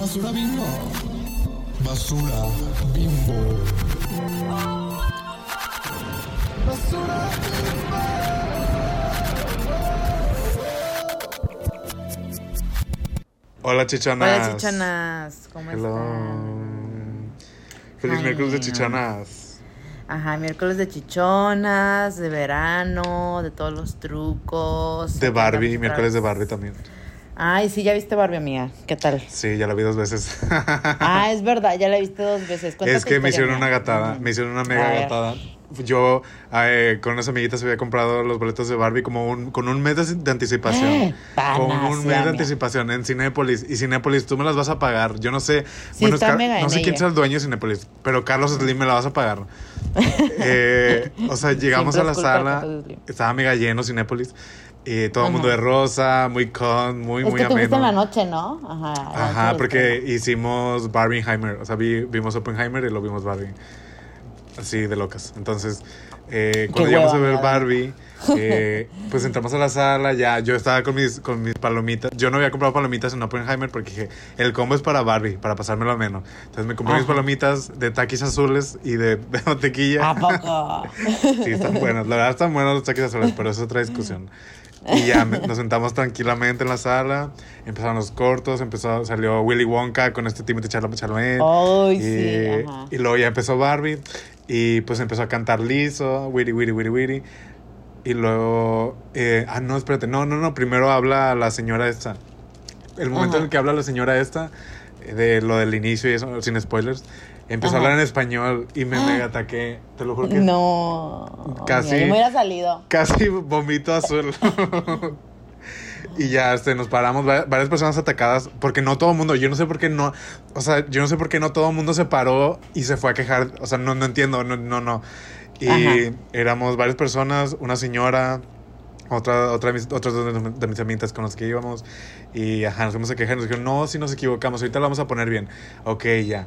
Basura bimbo. Basura bimbo. Basura Hola, chichonas. Hola, chichonas. ¿Cómo Hello. están? Feliz Ay, miércoles de no. chichonas. Ajá, miércoles de chichonas, de verano, de todos los trucos. De Barbie, miércoles de Barbie también. Ay, sí, ya viste Barbie, amiga. ¿Qué tal? Sí, ya la vi dos veces. Ah, es verdad, ya la viste dos veces. Es que me hicieron una gatada, me hicieron una mega gatada. Yo eh, con unas amiguitas había comprado los boletos de Barbie como un, con un mes de, de anticipación. Panas, con un mes de anticipación en Cinépolis. Y Cinépolis, tú me las vas a pagar. Yo no sé. Sí, está Car- mega no sé quién sea el dueño de Cinépolis, pero Carlos Slim me la vas a pagar. Eh, o sea, llegamos Siempre a la es sala, estaba mega lleno Cinépolis. Y todo el mundo de rosa, muy con, muy, Es muy que ameno. en la noche, ¿no? Ajá. Ajá, porque hicimos Barbieheimer. O sea, vi- vimos Oppenheimer y lo vimos Barbie. Así de locas. Entonces, eh, cuando llegamos a ver Barbie, eh, pues entramos a la sala. Ya yo estaba con mis, con mis palomitas. Yo no había comprado palomitas en Oppenheimer porque dije, el combo es para Barbie, para pasármelo ameno. Entonces me compré mis palomitas de taquis azules y de, de mantequilla. ¿A poco? Sí, están buenos. La verdad están buenos los taquis azules, pero es otra discusión. Y ya nos sentamos tranquilamente en la sala. Empezaron los cortos. Empezó, salió Willy Wonka con este Timothy Chalamet. Ay, y, sí, ajá. y luego ya empezó Barbie. Y pues empezó a cantar liso. Witty, witty, witty, witty. Y luego. eh, ah, no, espérate. No, no, no. Primero habla la señora esta. El momento Ajá. en el que habla la señora esta. eh, De lo del inicio y eso, sin spoilers. Empezó a Ajá. hablar en español y me mega ataqué. Te lo juro que No. Casi. Yo me hubiera salido. casi vomito azul. y ya este, nos paramos, va- varias personas atacadas, porque no todo el mundo, yo no sé por qué no, o sea, yo no sé por qué no todo el mundo se paró y se fue a quejar, o sea, no, no entiendo, no, no, no. Y Ajá. éramos varias personas, una señora, otra, otra otras dos de, de mis amigas con las que íbamos, y ajá, nos fuimos a quejar, nos dijeron, no, si nos equivocamos, ahorita lo vamos a poner bien. Ok, ya.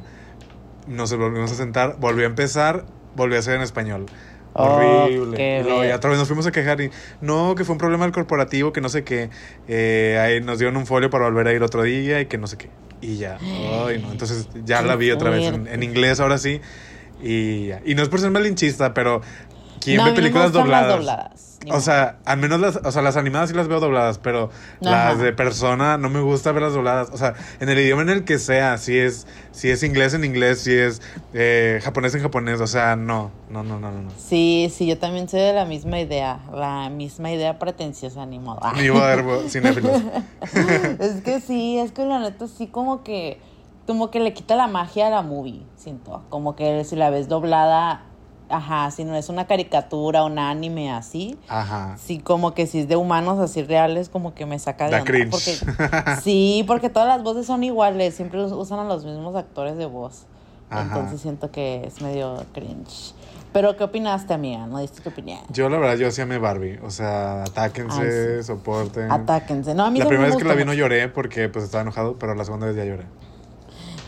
Nos volvimos a sentar, volvió a empezar, volvió a ser en español. Oh, Horrible. y luego ya otra vez nos fuimos a quejar y no, que fue un problema del corporativo, que no sé qué. Eh, ahí nos dieron un folio para volver a ir otro día y que no sé qué. Y ya. Ay, no. Entonces ya la vi otra vez en, en inglés ahora sí. Y, y no es por ser malinchista, pero ¿quién No, ve no películas gustan las dobladas? dobladas, O modo. sea, al menos las, o sea, las animadas sí las veo dobladas, pero Ajá. las de persona no me gusta verlas dobladas. O sea, en el idioma en el que sea, si es, si es inglés en inglés, si es eh, japonés en japonés, o sea, no, no, no, no, no. Sí, sí, yo también soy de la misma idea, la misma idea pretenciosa, ni modo. Ni verbo, cinéfilos. es que sí, es que la neta sí como que, como que le quita la magia a la movie, siento. Como que si la ves doblada, ajá, si no es una caricatura, un anime así, Ajá. sí como que si es de humanos así reales, como que me saca de Da onda, cringe. Porque, sí, porque todas las voces son iguales, siempre us- usan a los mismos actores de voz. Ajá. Entonces siento que es medio cringe. Pero ¿qué opinaste, amiga? ¿No diste tu opinión? Yo la verdad, yo sí amé Barbie. O sea, atáquense, Ay, sí. soporten. Atáquense. No, a mí La primera me vez que la vi no lloré porque pues estaba enojado, pero la segunda vez ya lloré.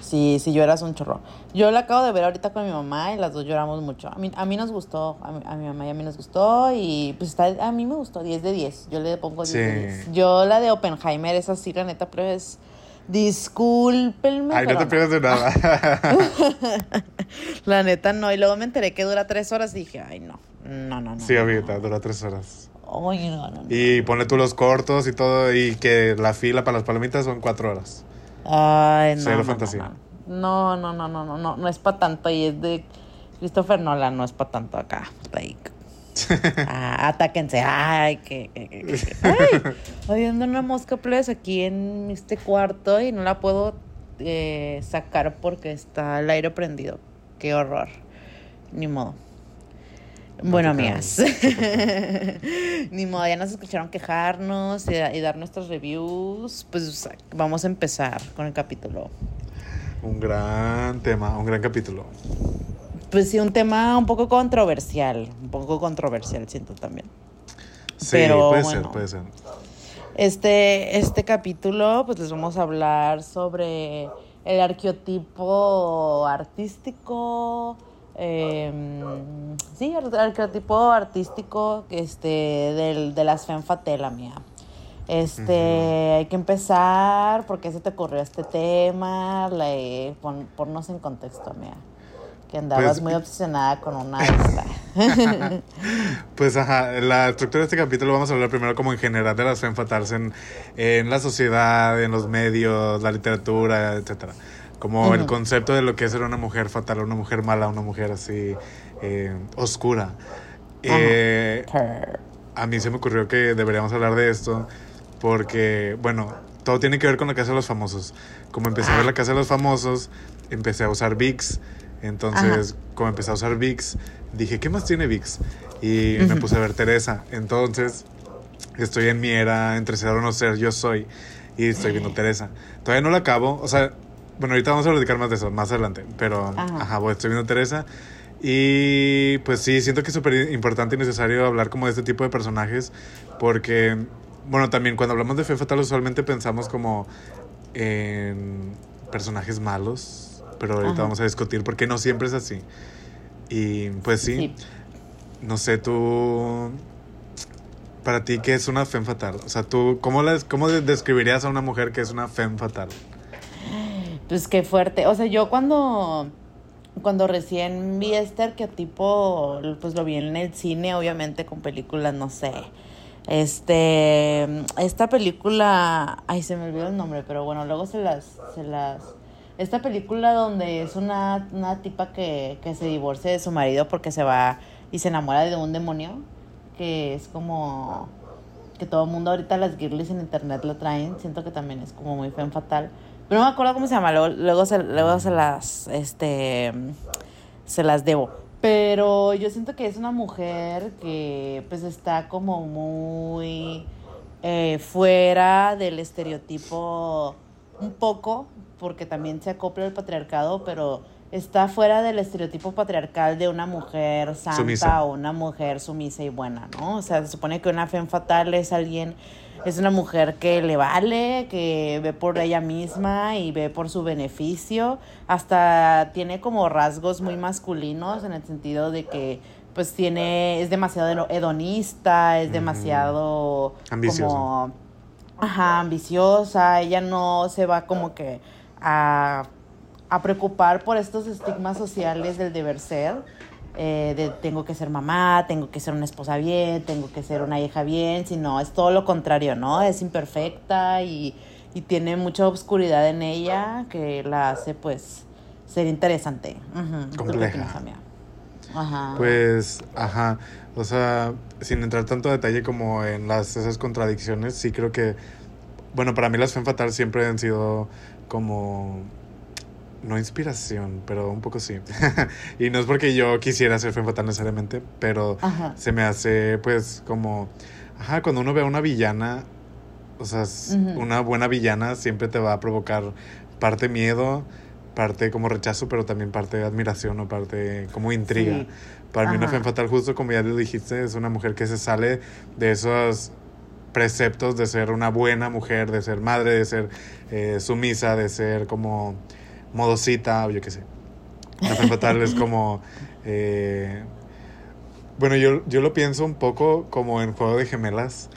Sí, sí, lloras un chorro. Yo la acabo de ver ahorita con mi mamá y las dos lloramos mucho. A mí, a mí nos gustó, a mi, a mi mamá y a mí nos gustó y pues está, a mí me gustó 10 de 10. Yo le pongo 10 de Sí. 10. Yo la de Oppenheimer, esa sí, la neta, pero es... Discúlpenme. Ay, no te pierdas de nada. La neta no. Y luego me enteré que dura 3 horas y dije, ay, no. No, no, no. sí, no, amiguita, dura tres horas. no. Ay, no, no, no. Y ponle tú los cortos y todo, y que la fila para las palomitas son cuatro horas. Ay, no. Cero no, fantasía. No, no, no, no, no, no, no es para tanto. Y es de Christopher Nolan, no es para tanto acá. Like. Ah, atáquense. Ay, que. que- que- que- Ay, estoy viendo una mosca plebes aquí en este cuarto y no la puedo eh, sacar porque está el aire prendido. Qué horror. Ni modo. Bueno, amigas. Ni modo, ya nos escucharon quejarnos y, y dar nuestros reviews. Pues vamos a empezar con el capítulo. Un gran tema, un gran capítulo. Pues sí, un tema un poco controversial. Un poco controversial, siento también. Sí, Pero, puede bueno. ser, puede ser. Este, este capítulo, pues les vamos a hablar sobre el arqueotipo artístico. Eh, sí, el arqueotipo artístico este, del, de las femme fatale, mía. Este, hay que empezar. ¿Por qué se te ocurrió este tema? Le, pon, ponnos en contexto, amiga. Que andabas Pues- muy obsesionada con una. Pues ajá, la estructura de este capítulo vamos a hablar primero como en general de las femme fatales en, en la sociedad, en los medios, la literatura, etcétera. Como el Ujú. concepto de lo que es ser una mujer fatal, una mujer mala, una mujer así eh, oscura. Eh, Her. a mí se me ocurrió que deberíamos hablar de esto porque, bueno, todo tiene que ver con la casa de los famosos. Como empecé a ver la casa de los famosos, empecé a usar VIX. Entonces, como empecé a usar VIX, dije, ¿qué más tiene VIX? Y me puse a ver Teresa. Entonces, estoy en mi era entre ser o no ser, yo soy. Y estoy viendo Teresa. Todavía no la acabo. O sea, bueno, ahorita vamos a platicar más de eso, más adelante. Pero, Ajá. ajá, voy, estoy viendo Teresa. Y pues sí, siento que es súper importante y necesario hablar como de este tipo de personajes. Porque, bueno, también cuando hablamos de Fe Fatal, usualmente pensamos como en personajes malos. Pero ahorita Ajá. vamos a discutir porque no siempre es así. Y pues sí, Sí. no sé, tú. Para ti, ¿qué es una femme fatal? O sea, tú, ¿cómo, las, ¿cómo de- describirías a una mujer que es una femme fatal? Pues qué fuerte. O sea, yo cuando, cuando recién vi este arquetipo, pues lo vi en el cine, obviamente con películas, no sé. Este, esta película, ay, se me olvidó el nombre, pero bueno, luego se las, se las, esta película donde es una, una tipa que, que se divorcia de su marido porque se va y se enamora de un demonio, que es como, que todo el mundo ahorita las girlies en internet lo traen, siento que también es como muy femme fatal. No me acuerdo cómo se llama, luego, luego, se, luego se las, este, se las debo. Pero yo siento que es una mujer que pues está como muy eh, fuera del estereotipo un poco, porque también se acopla al patriarcado, pero está fuera del estereotipo patriarcal de una mujer santa Sumisa. o una mujer sumisa y buena, ¿no? O sea, se supone que una femme fatal es alguien, es una mujer que le vale, que ve por ella misma y ve por su beneficio, hasta tiene como rasgos muy masculinos en el sentido de que pues tiene, es demasiado hedonista, es demasiado Ambiciosa. como ajá, ambiciosa, ella no se va como que a, a preocupar por estos estigmas sociales del deber ser, eh, de tengo que ser mamá, tengo que ser una esposa bien, tengo que ser una hija bien, sino es todo lo contrario, ¿no? Es imperfecta y, y tiene mucha obscuridad en ella que la hace pues ser interesante. ¿Tú qué Compleja. Ajá. Pues, ajá. O sea, sin entrar tanto detalle como en las esas contradicciones, sí creo que. Bueno, para mí las femme fatal siempre han sido como. No inspiración, pero un poco sí. y no es porque yo quisiera ser femme fatal necesariamente, pero Ajá. se me hace pues como. Ajá, cuando uno ve a una villana, o sea, una buena villana siempre te va a provocar parte miedo, parte como rechazo, pero también parte admiración o parte como intriga. Sí. Para mí una femme fatal, justo como ya lo dijiste, es una mujer que se sale de esos preceptos de ser una buena mujer, de ser madre, de ser eh, sumisa, de ser como modosita, o yo qué sé. Femme fatal es como... eh, bueno, yo, yo lo pienso un poco como en Juego de Gemelas.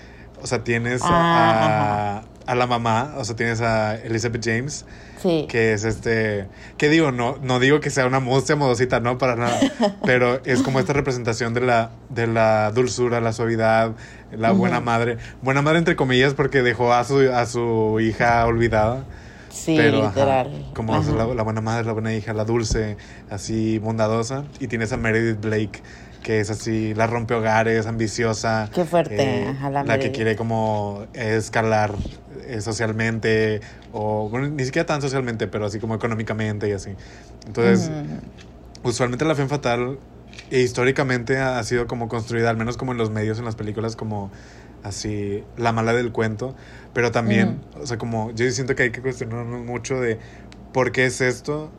O sea, tienes Ah, a, a la mamá, o sea, tienes a Elizabeth James, Sí. que es este, ¿qué digo? No, no digo que sea una mustia modosita, no, para nada, pero es como esta representación de la, de la dulzura, la suavidad, la buena madre, buena madre entre comillas porque dejó a su, a su hija olvidada, Sí, pero ajá, literal. como Ajá. la, la buena madre, la buena hija, la dulce, así bondadosa, y tienes a Meredith Blake, que es así, la rompe hogares, ambiciosa, Qué fuerte, eh, ajá, la, la que quiere como escalar eh, socialmente, o bueno, ni siquiera tan socialmente, pero así como económicamente y así. Entonces, usualmente la femme fatal e históricamente ha sido como construida, al menos como en los medios, en las películas, como así la mala del cuento, pero también, o sea, como yo siento que hay que cuestionarnos mucho de por qué es esto.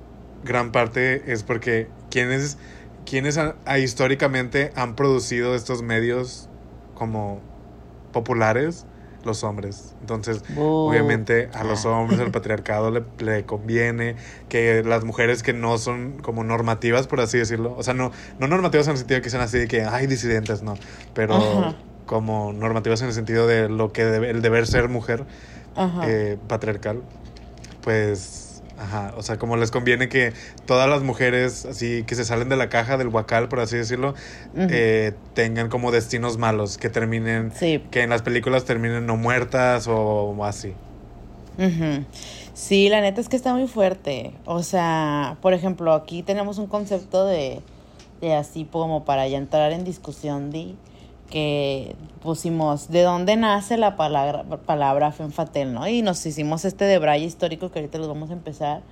Gran parte es porque quienes, quienes históricamente han producido estos medios como populares, los hombres. Entonces, Bu. Obviamente a los Ah. hombres, al patriarcado le, le conviene que las mujeres que no son como normativas, por así decirlo, o sea, no, no normativas en el sentido que sean así de que hay disidentes, no, pero Ajá. Como normativas en el sentido de lo que debe, el deber ser mujer Ajá. eh, patriarcal, pues, ajá, o sea, como les conviene que todas las mujeres, así, que se salen de la caja del huacal, por así decirlo, eh, tengan como destinos malos, que terminen, Sí. que en las películas terminen no muertas o así. Sí, la neta es que está muy fuerte. O sea, por ejemplo, aquí tenemos un concepto de, de así como para ya entrar en discusión de que pusimos de dónde nace la palabra, palabra femme fatale, ¿no? Y nos hicimos este de braille histórico que ahorita los vamos a empezar.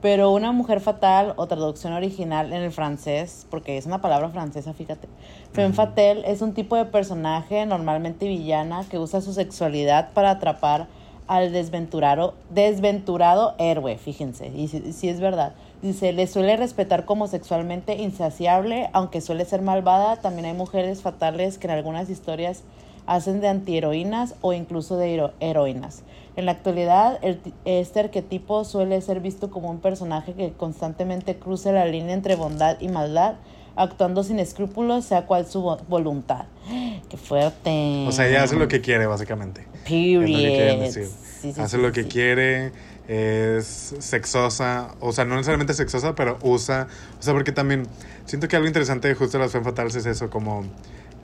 Pero una mujer fatal o traducción original en el francés, porque es una palabra francesa, fíjate. Femme Ujú. fatale es un tipo de personaje, normalmente villana, que usa su sexualidad para atrapar al desventurado, desventurado héroe, fíjense, y si, si es verdad. Dice, le suele respetar como sexualmente insaciable, aunque suele ser malvada. También hay mujeres fatales que en algunas historias hacen de antiheroínas o incluso de hero- heroínas. En la actualidad, el este arquetipo suele ser visto como un personaje que constantemente cruza la línea entre bondad y maldad, actuando sin escrúpulos, sea cual su vo- voluntad. ¡Qué fuerte! O sea, ella hace lo que quiere, básicamente. Period. Es lo que decir. Sí, sí, hace sí, lo que quiere, es sexosa, o sea, no necesariamente sexosa, pero usa, o sea, porque también siento que algo interesante de justo las femme fatales es eso, como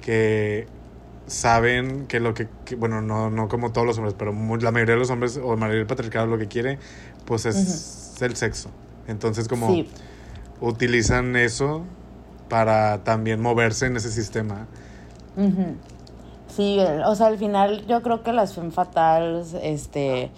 que saben que lo que, que- bueno, no, no como todos los hombres, pero la mayoría de los hombres o la mayoría del patriarcado lo que quiere, pues es el sexo. Entonces como Sí, utilizan eso para también moverse en ese sistema. Sí, o sea, al final yo creo que las femme fatales, este,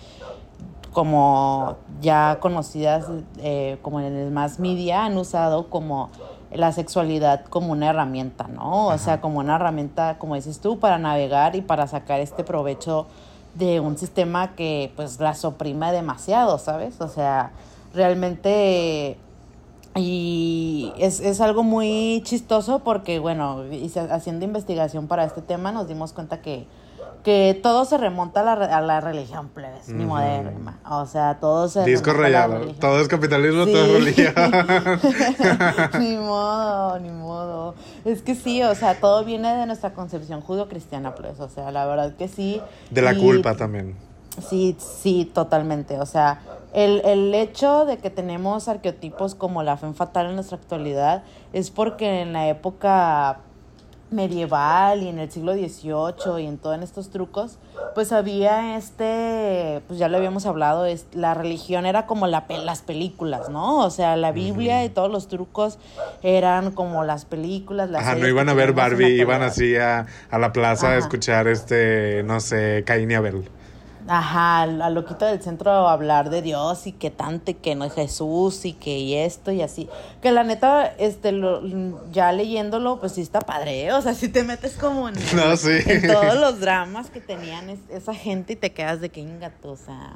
como ya conocidas eh, como en el más media, han usado como la sexualidad como una herramienta, ¿no? O Ajá. sea, como una herramienta, como dices tú, para navegar y para sacar este provecho de un sistema que pues las oprime demasiado, ¿sabes? O sea, realmente Y es, es algo muy chistoso porque, bueno, haciendo investigación para este tema nos dimos cuenta que, que todo se remonta a la, a la religión, plebes, ni Ujú. moderna. O sea, todo se Disco rayado. Todo es capitalismo, Sí. todo es religión. ni modo, ni modo. Es que sí, o sea, todo viene de nuestra concepción judio-cristiana, pues. O sea, la verdad que sí. De la Y- culpa también. Sí, sí, totalmente. O sea, el, el hecho de que tenemos arqueotipos como la fe fatal en nuestra actualidad es porque en la época medieval y en el siglo XVIII y en todos estos trucos, pues había este, pues ya lo habíamos hablado, es, la religión era como la, las películas, ¿no? O sea, la Biblia y todos los trucos eran como las películas, las Ajá, no iban a ver Barbie, iban así a, a la plaza a escuchar este, no sé, Caín y Abel. Ajá, al, al loquito del centro a hablar de Dios y que tanto y que no es Jesús y que y esto y así. Que la neta, este, lo, ya leyéndolo, pues sí está padre, ¿eh? O sea, si te metes como en, No, sí. en todos los dramas que tenían es- esa gente y te quedas de que ingato, o sea,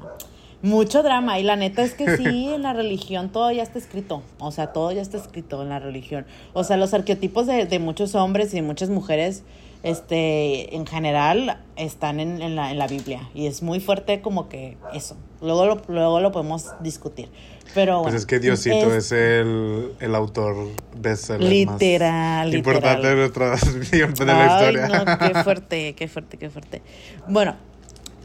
mucho drama. Y la neta es que sí, en la religión todo ya está escrito. O sea, todo ya está escrito en la religión. O sea, los arqueotipos de, de muchos hombres y de muchas mujeres, este, en general, están en, en la, en la Biblia. Y es muy fuerte como que eso. Luego lo, luego lo podemos discutir. Pero Pues es que Diosito es, el, el autor bestseller Literal, más importante de nuestra de la Ay, historia. no, qué fuerte, qué fuerte, qué fuerte. Bueno,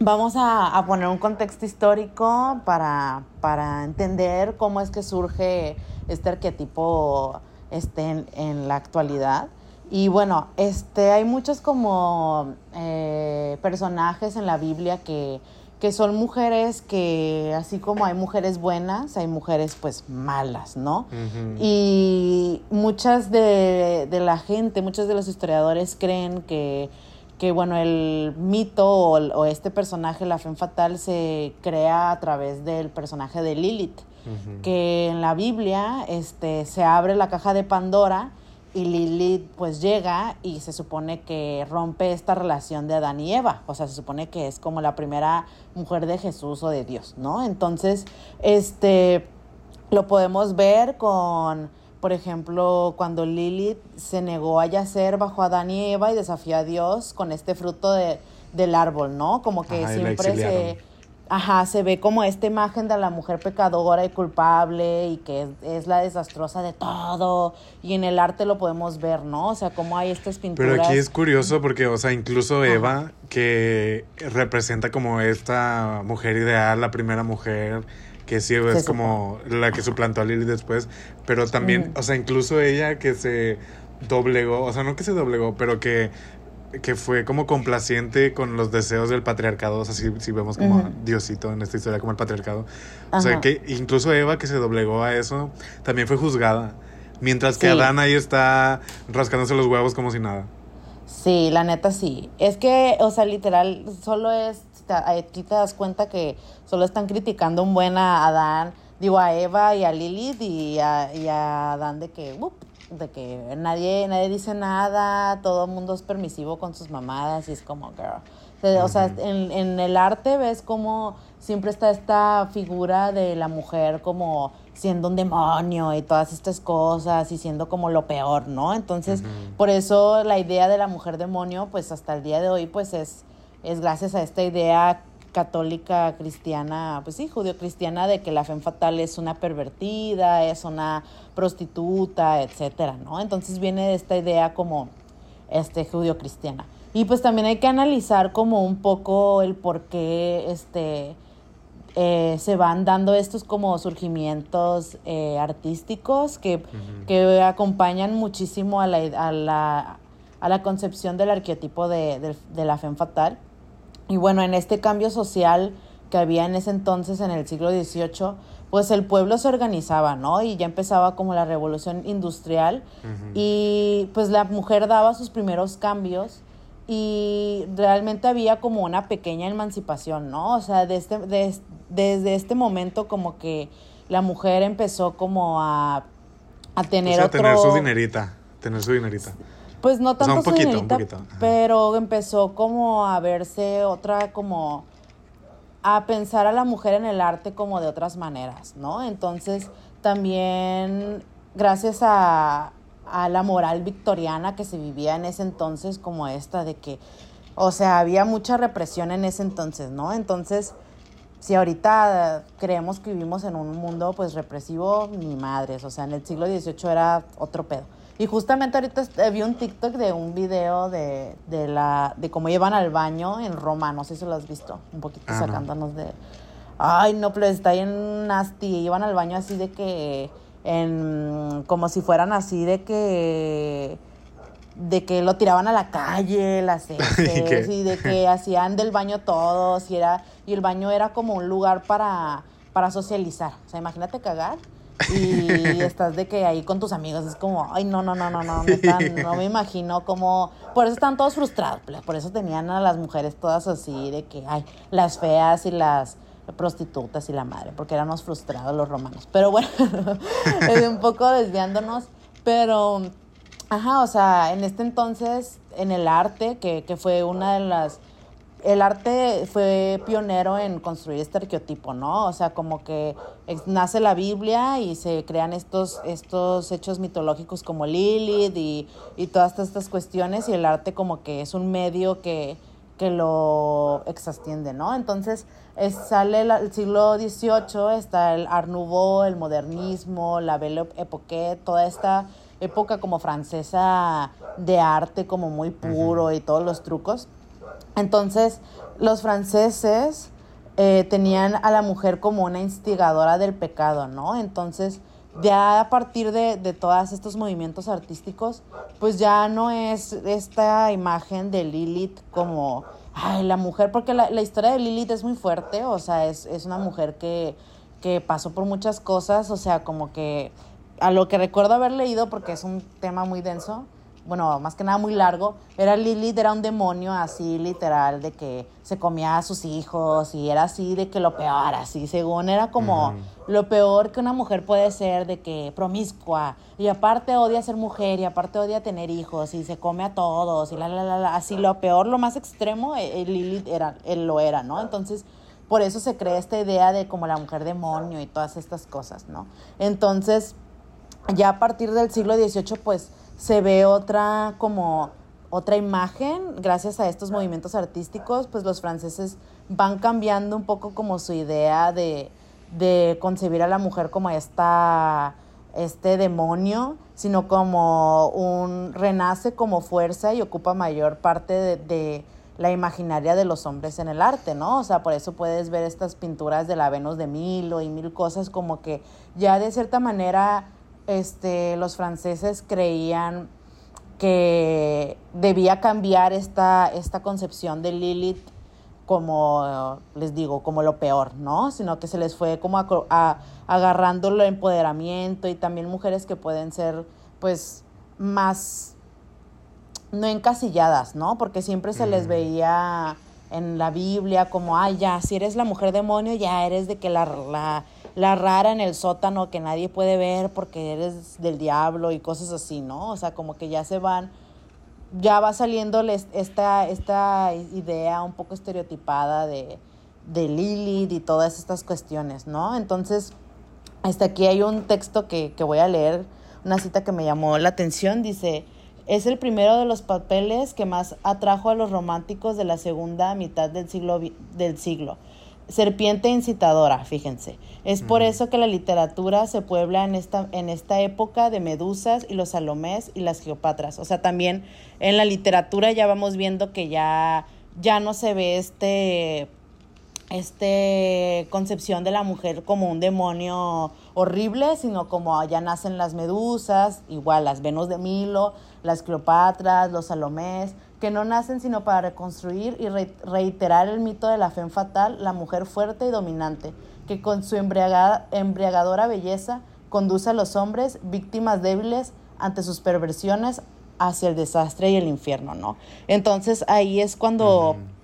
vamos a, a poner un contexto histórico para, para entender cómo es que surge este arquetipo este, en, en la actualidad. Y bueno, este, hay muchos como eh, personajes en la Biblia que, que son mujeres que, así como hay mujeres buenas, hay mujeres pues malas, ¿no? Y muchas de, de la gente, muchos de los historiadores creen que, que bueno, el mito o, o este personaje, la Femme Fatal, se crea a través del personaje de Lilith, que en la Biblia este, se abre la caja de Pandora y Lilith pues llega y se supone que rompe esta relación de Adán y Eva, o sea, se supone que es como la primera mujer de Jesús o de Dios, ¿no? Entonces, este, lo podemos ver con, por ejemplo, cuando Lilith se negó a yacer bajo Adán y Eva y desafió a Dios con este fruto de, del árbol, ¿no? Como que Ajá, siempre se... ajá, se ve como esta imagen de la mujer pecadora y culpable y que es, la desastrosa de todo. Y en el arte lo podemos ver, ¿no? O sea, cómo hay estas pinturas. Pero aquí es curioso porque, o sea, incluso Eva, que representa como esta mujer ideal, la primera mujer, que sí es Se como la que suplantó a Lily después, pero también, o sea, incluso ella que se doblegó, o sea, no que se doblegó, pero que, que fue como complaciente con los deseos del patriarcado, o sea, si, si vemos como. Diosito en esta historia, como el patriarcado. O sea, que incluso Eva que se doblegó a eso, también fue juzgada. Mientras que Sí. Adán ahí está rascándose los huevos como si nada. Sí, la neta sí. Es que, o sea, literal, solo es, aquí te das cuenta que solo están criticando un buen a Adán, digo, a Eva y a Lilith y a, y a Adán de que, up, de que nadie, nadie dice nada, todo el mundo es permisivo con sus mamadas y es como, girl. O sea, O sea, Ujú. en, en el arte ves como siempre está esta figura de la mujer como siendo un demonio y todas estas cosas y siendo como lo peor, ¿no? Entonces, por eso la idea de la mujer demonio, pues hasta el día de hoy, pues es, es gracias a esta idea católica cristiana, pues sí, judío-cristiana, de que la fe fatal es una pervertida, es una prostituta, etcétera, ¿no? Entonces viene de esta idea como este judío-cristiana. Y pues también hay que analizar como un poco el por qué este, eh, se van dando estos como surgimientos eh, artísticos que, que acompañan muchísimo a la, a la, a la concepción del arquetipo de, de, de la femme fatal. Y bueno, en este cambio social que había en ese entonces, en el siglo XVIII, pues el pueblo se organizaba, ¿no? Y ya empezaba como la revolución industrial y pues la mujer daba sus primeros cambios y realmente había como una pequeña emancipación, ¿no? O sea, de este- de- desde este momento como que la mujer empezó como a, a O tener sea, otro... tener su dinerita. Tener su dinerita. Pues no sea, tanto un su poquito, un poquito, pero empezó como a verse otra como a pensar a la mujer en el arte como de otras maneras, ¿no? Entonces, también gracias a, a la moral victoriana que se vivía en ese entonces, como esta de que, o sea, había mucha represión en ese entonces, ¿no? Entonces, si ahorita creemos que vivimos en un mundo pues represivo, ni madres, o sea, en el siglo XVIII era otro pedo. Y justamente ahorita eh, vi un TikTok de un video de, de, la, de cómo llevan al baño en Roma, no sé si lo has visto, un poquito Ah, no. sacándonos de... Ay, no, pero está bien nasty, iban al baño así de que, en, como si fueran así de que de que lo tiraban a la calle, las heces, qué? y de que hacían del baño todos, y era, y el baño era como un lugar para, para socializar. O sea, imagínate cagar y estás de que ahí con tus amigos, es como, ay, no, no, no, no, no, no me imagino cómo, por eso están todos frustrados, pues, por eso tenían a las mujeres todas así, de que, ay, las feas y las prostitutas y la madre, porque éramos frustrados los romanos. Pero bueno, es un poco desviándonos, pero Ajá, o sea, en este entonces, en el arte, que, que fue una de las... El arte fue pionero en construir este arqueotipo, ¿no? O sea, como que nace la Biblia y se crean estos, estos hechos mitológicos como Lilith y, y todas estas cuestiones y el arte como que es un medio que, que lo extiende, ¿no? Entonces es- sale el siglo XVIII, está el Art Nouveau, el modernismo, la Belle Époque, toda esta época como francesa de arte como muy puro y todos los trucos. Entonces los franceses eh, tenían a la mujer como una instigadora del pecado, ¿no? Entonces ya a partir de, de todos estos movimientos artísticos, pues ya no es esta imagen de Lilith como, ay, la mujer, porque la, la historia de Lilith es muy fuerte, o sea, es, es una mujer que, que pasó por muchas cosas, o sea, como que a lo que recuerdo haber leído, porque es un tema muy denso, bueno, más que nada muy largo, era Lilith, era un demonio así literal, de que se comía a sus hijos y era así de que lo peor, así, según era como lo peor que una mujer puede ser, de que promiscua, y aparte odia ser mujer, y aparte odia tener hijos, y se come a todos, y la, la, la, la, así lo peor, lo más extremo, eh, eh, Lilith era, él lo era, ¿no? Entonces, por eso se crea esta idea de como la mujer demonio y todas estas cosas, ¿no? Entonces, ya a partir del siglo XVIII, pues se ve otra como otra imagen, gracias a estos movimientos artísticos, pues los franceses van cambiando un poco como su idea de, de concebir a la mujer como esta, este demonio, sino como un renace como fuerza y ocupa mayor parte de, la imaginaria de los hombres en el arte, ¿no? O sea, por eso puedes ver estas pinturas de la Venus de Milo y mil cosas como que ya de cierta manera este, los franceses creían que debía cambiar esta, esta concepción de Lilith como, les digo, como lo peor, ¿no? Sino que se les fue como a, a, agarrando el empoderamiento y también mujeres que pueden ser, pues, más no encasilladas, ¿no? Porque siempre se les veía en la Biblia como, ay, ya, si eres la mujer demonio, ya eres de que la, la, la rara en el sótano que nadie puede ver porque eres del diablo y cosas así, ¿no? O sea, como que ya se van, ya va saliéndoles esta, esta idea un poco estereotipada de, de Lilith y todas estas cuestiones, ¿no? Entonces, hasta aquí hay un texto que, que voy a leer, una cita que me llamó la atención, dice, es el primero de los papeles que más atrajo a los románticos de la segunda mitad del siglo. Del siglo. Serpiente incitadora, fíjense. Es por eso que la literatura se puebla en esta, en esta época de Medusas y los Salomés y las Geopatras. O sea, también en la literatura ya vamos viendo que ya, ya no se ve este este concepción de la mujer como un demonio horrible, sino como allá nacen las medusas, igual las Venus de Milo, las Cleopatras, los Salomés, que no nacen sino para reconstruir y re reiterar el mito de la fe fatal, la mujer fuerte y dominante, que con su embriagada, embriagadora belleza conduce a los hombres, víctimas débiles, ante sus perversiones, hacia el desastre y el infierno, ¿no? Entonces ahí es cuando... Uh -huh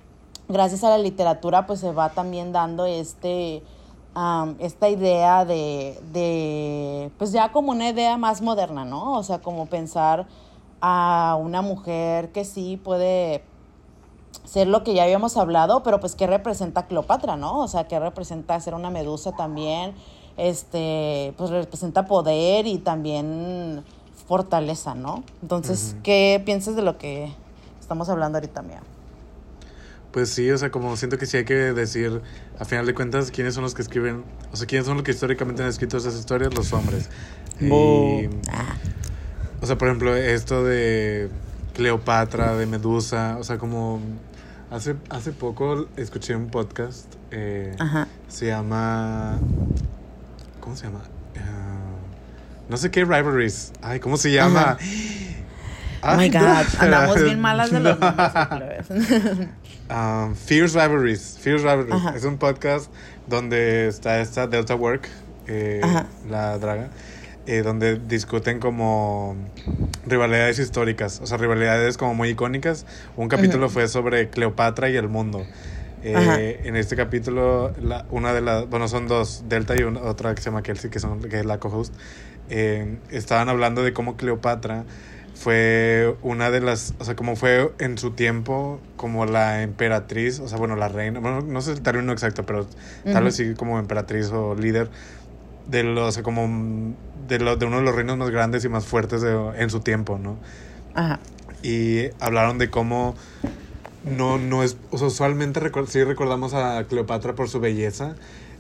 gracias a la literatura pues se va también dando este um, esta idea de, de pues ya como una idea más moderna no o sea como pensar a una mujer que sí puede ser lo que ya habíamos hablado pero pues qué representa Cleopatra no o sea qué representa ser una medusa también este pues representa poder y también fortaleza no entonces uh -huh. qué piensas de lo que estamos hablando ahorita mía pues sí, o sea, como siento que sí hay que decir, a final de cuentas, quiénes son los que escriben, o sea, quiénes son los que históricamente han escrito esas historias, los hombres. Y, o sea, por ejemplo, esto de Cleopatra, de Medusa, o sea, como hace, hace poco escuché un podcast, eh, se llama, ¿cómo se llama? Uh, no sé qué, Rivalries. Ay, ¿cómo se llama? Oh my God, andamos bien malas de los nombres. Um, Fierce Rivalries. Fierce Rivalries. Ajá. Es un podcast donde está esta Delta Work, eh, la draga, eh, donde discuten como rivalidades históricas, o sea, rivalidades como muy icónicas. Un capítulo uh -huh. fue sobre Cleopatra y el mundo. Eh, en este capítulo, la, una de las, bueno, son dos, Delta y una, otra que se llama Kelsey, que, son, que es la co-host, eh, estaban hablando de cómo Cleopatra fue una de las, o sea, como fue en su tiempo como la emperatriz, o sea, bueno, la reina, bueno, no sé el término exacto, pero uh -huh. tal vez sí como emperatriz o líder de los, o sea, como de, lo, de uno de los reinos más grandes y más fuertes de, en su tiempo, ¿no? Ajá. Y hablaron de cómo no, no es, o sea, usualmente record, sí recordamos a Cleopatra por su belleza,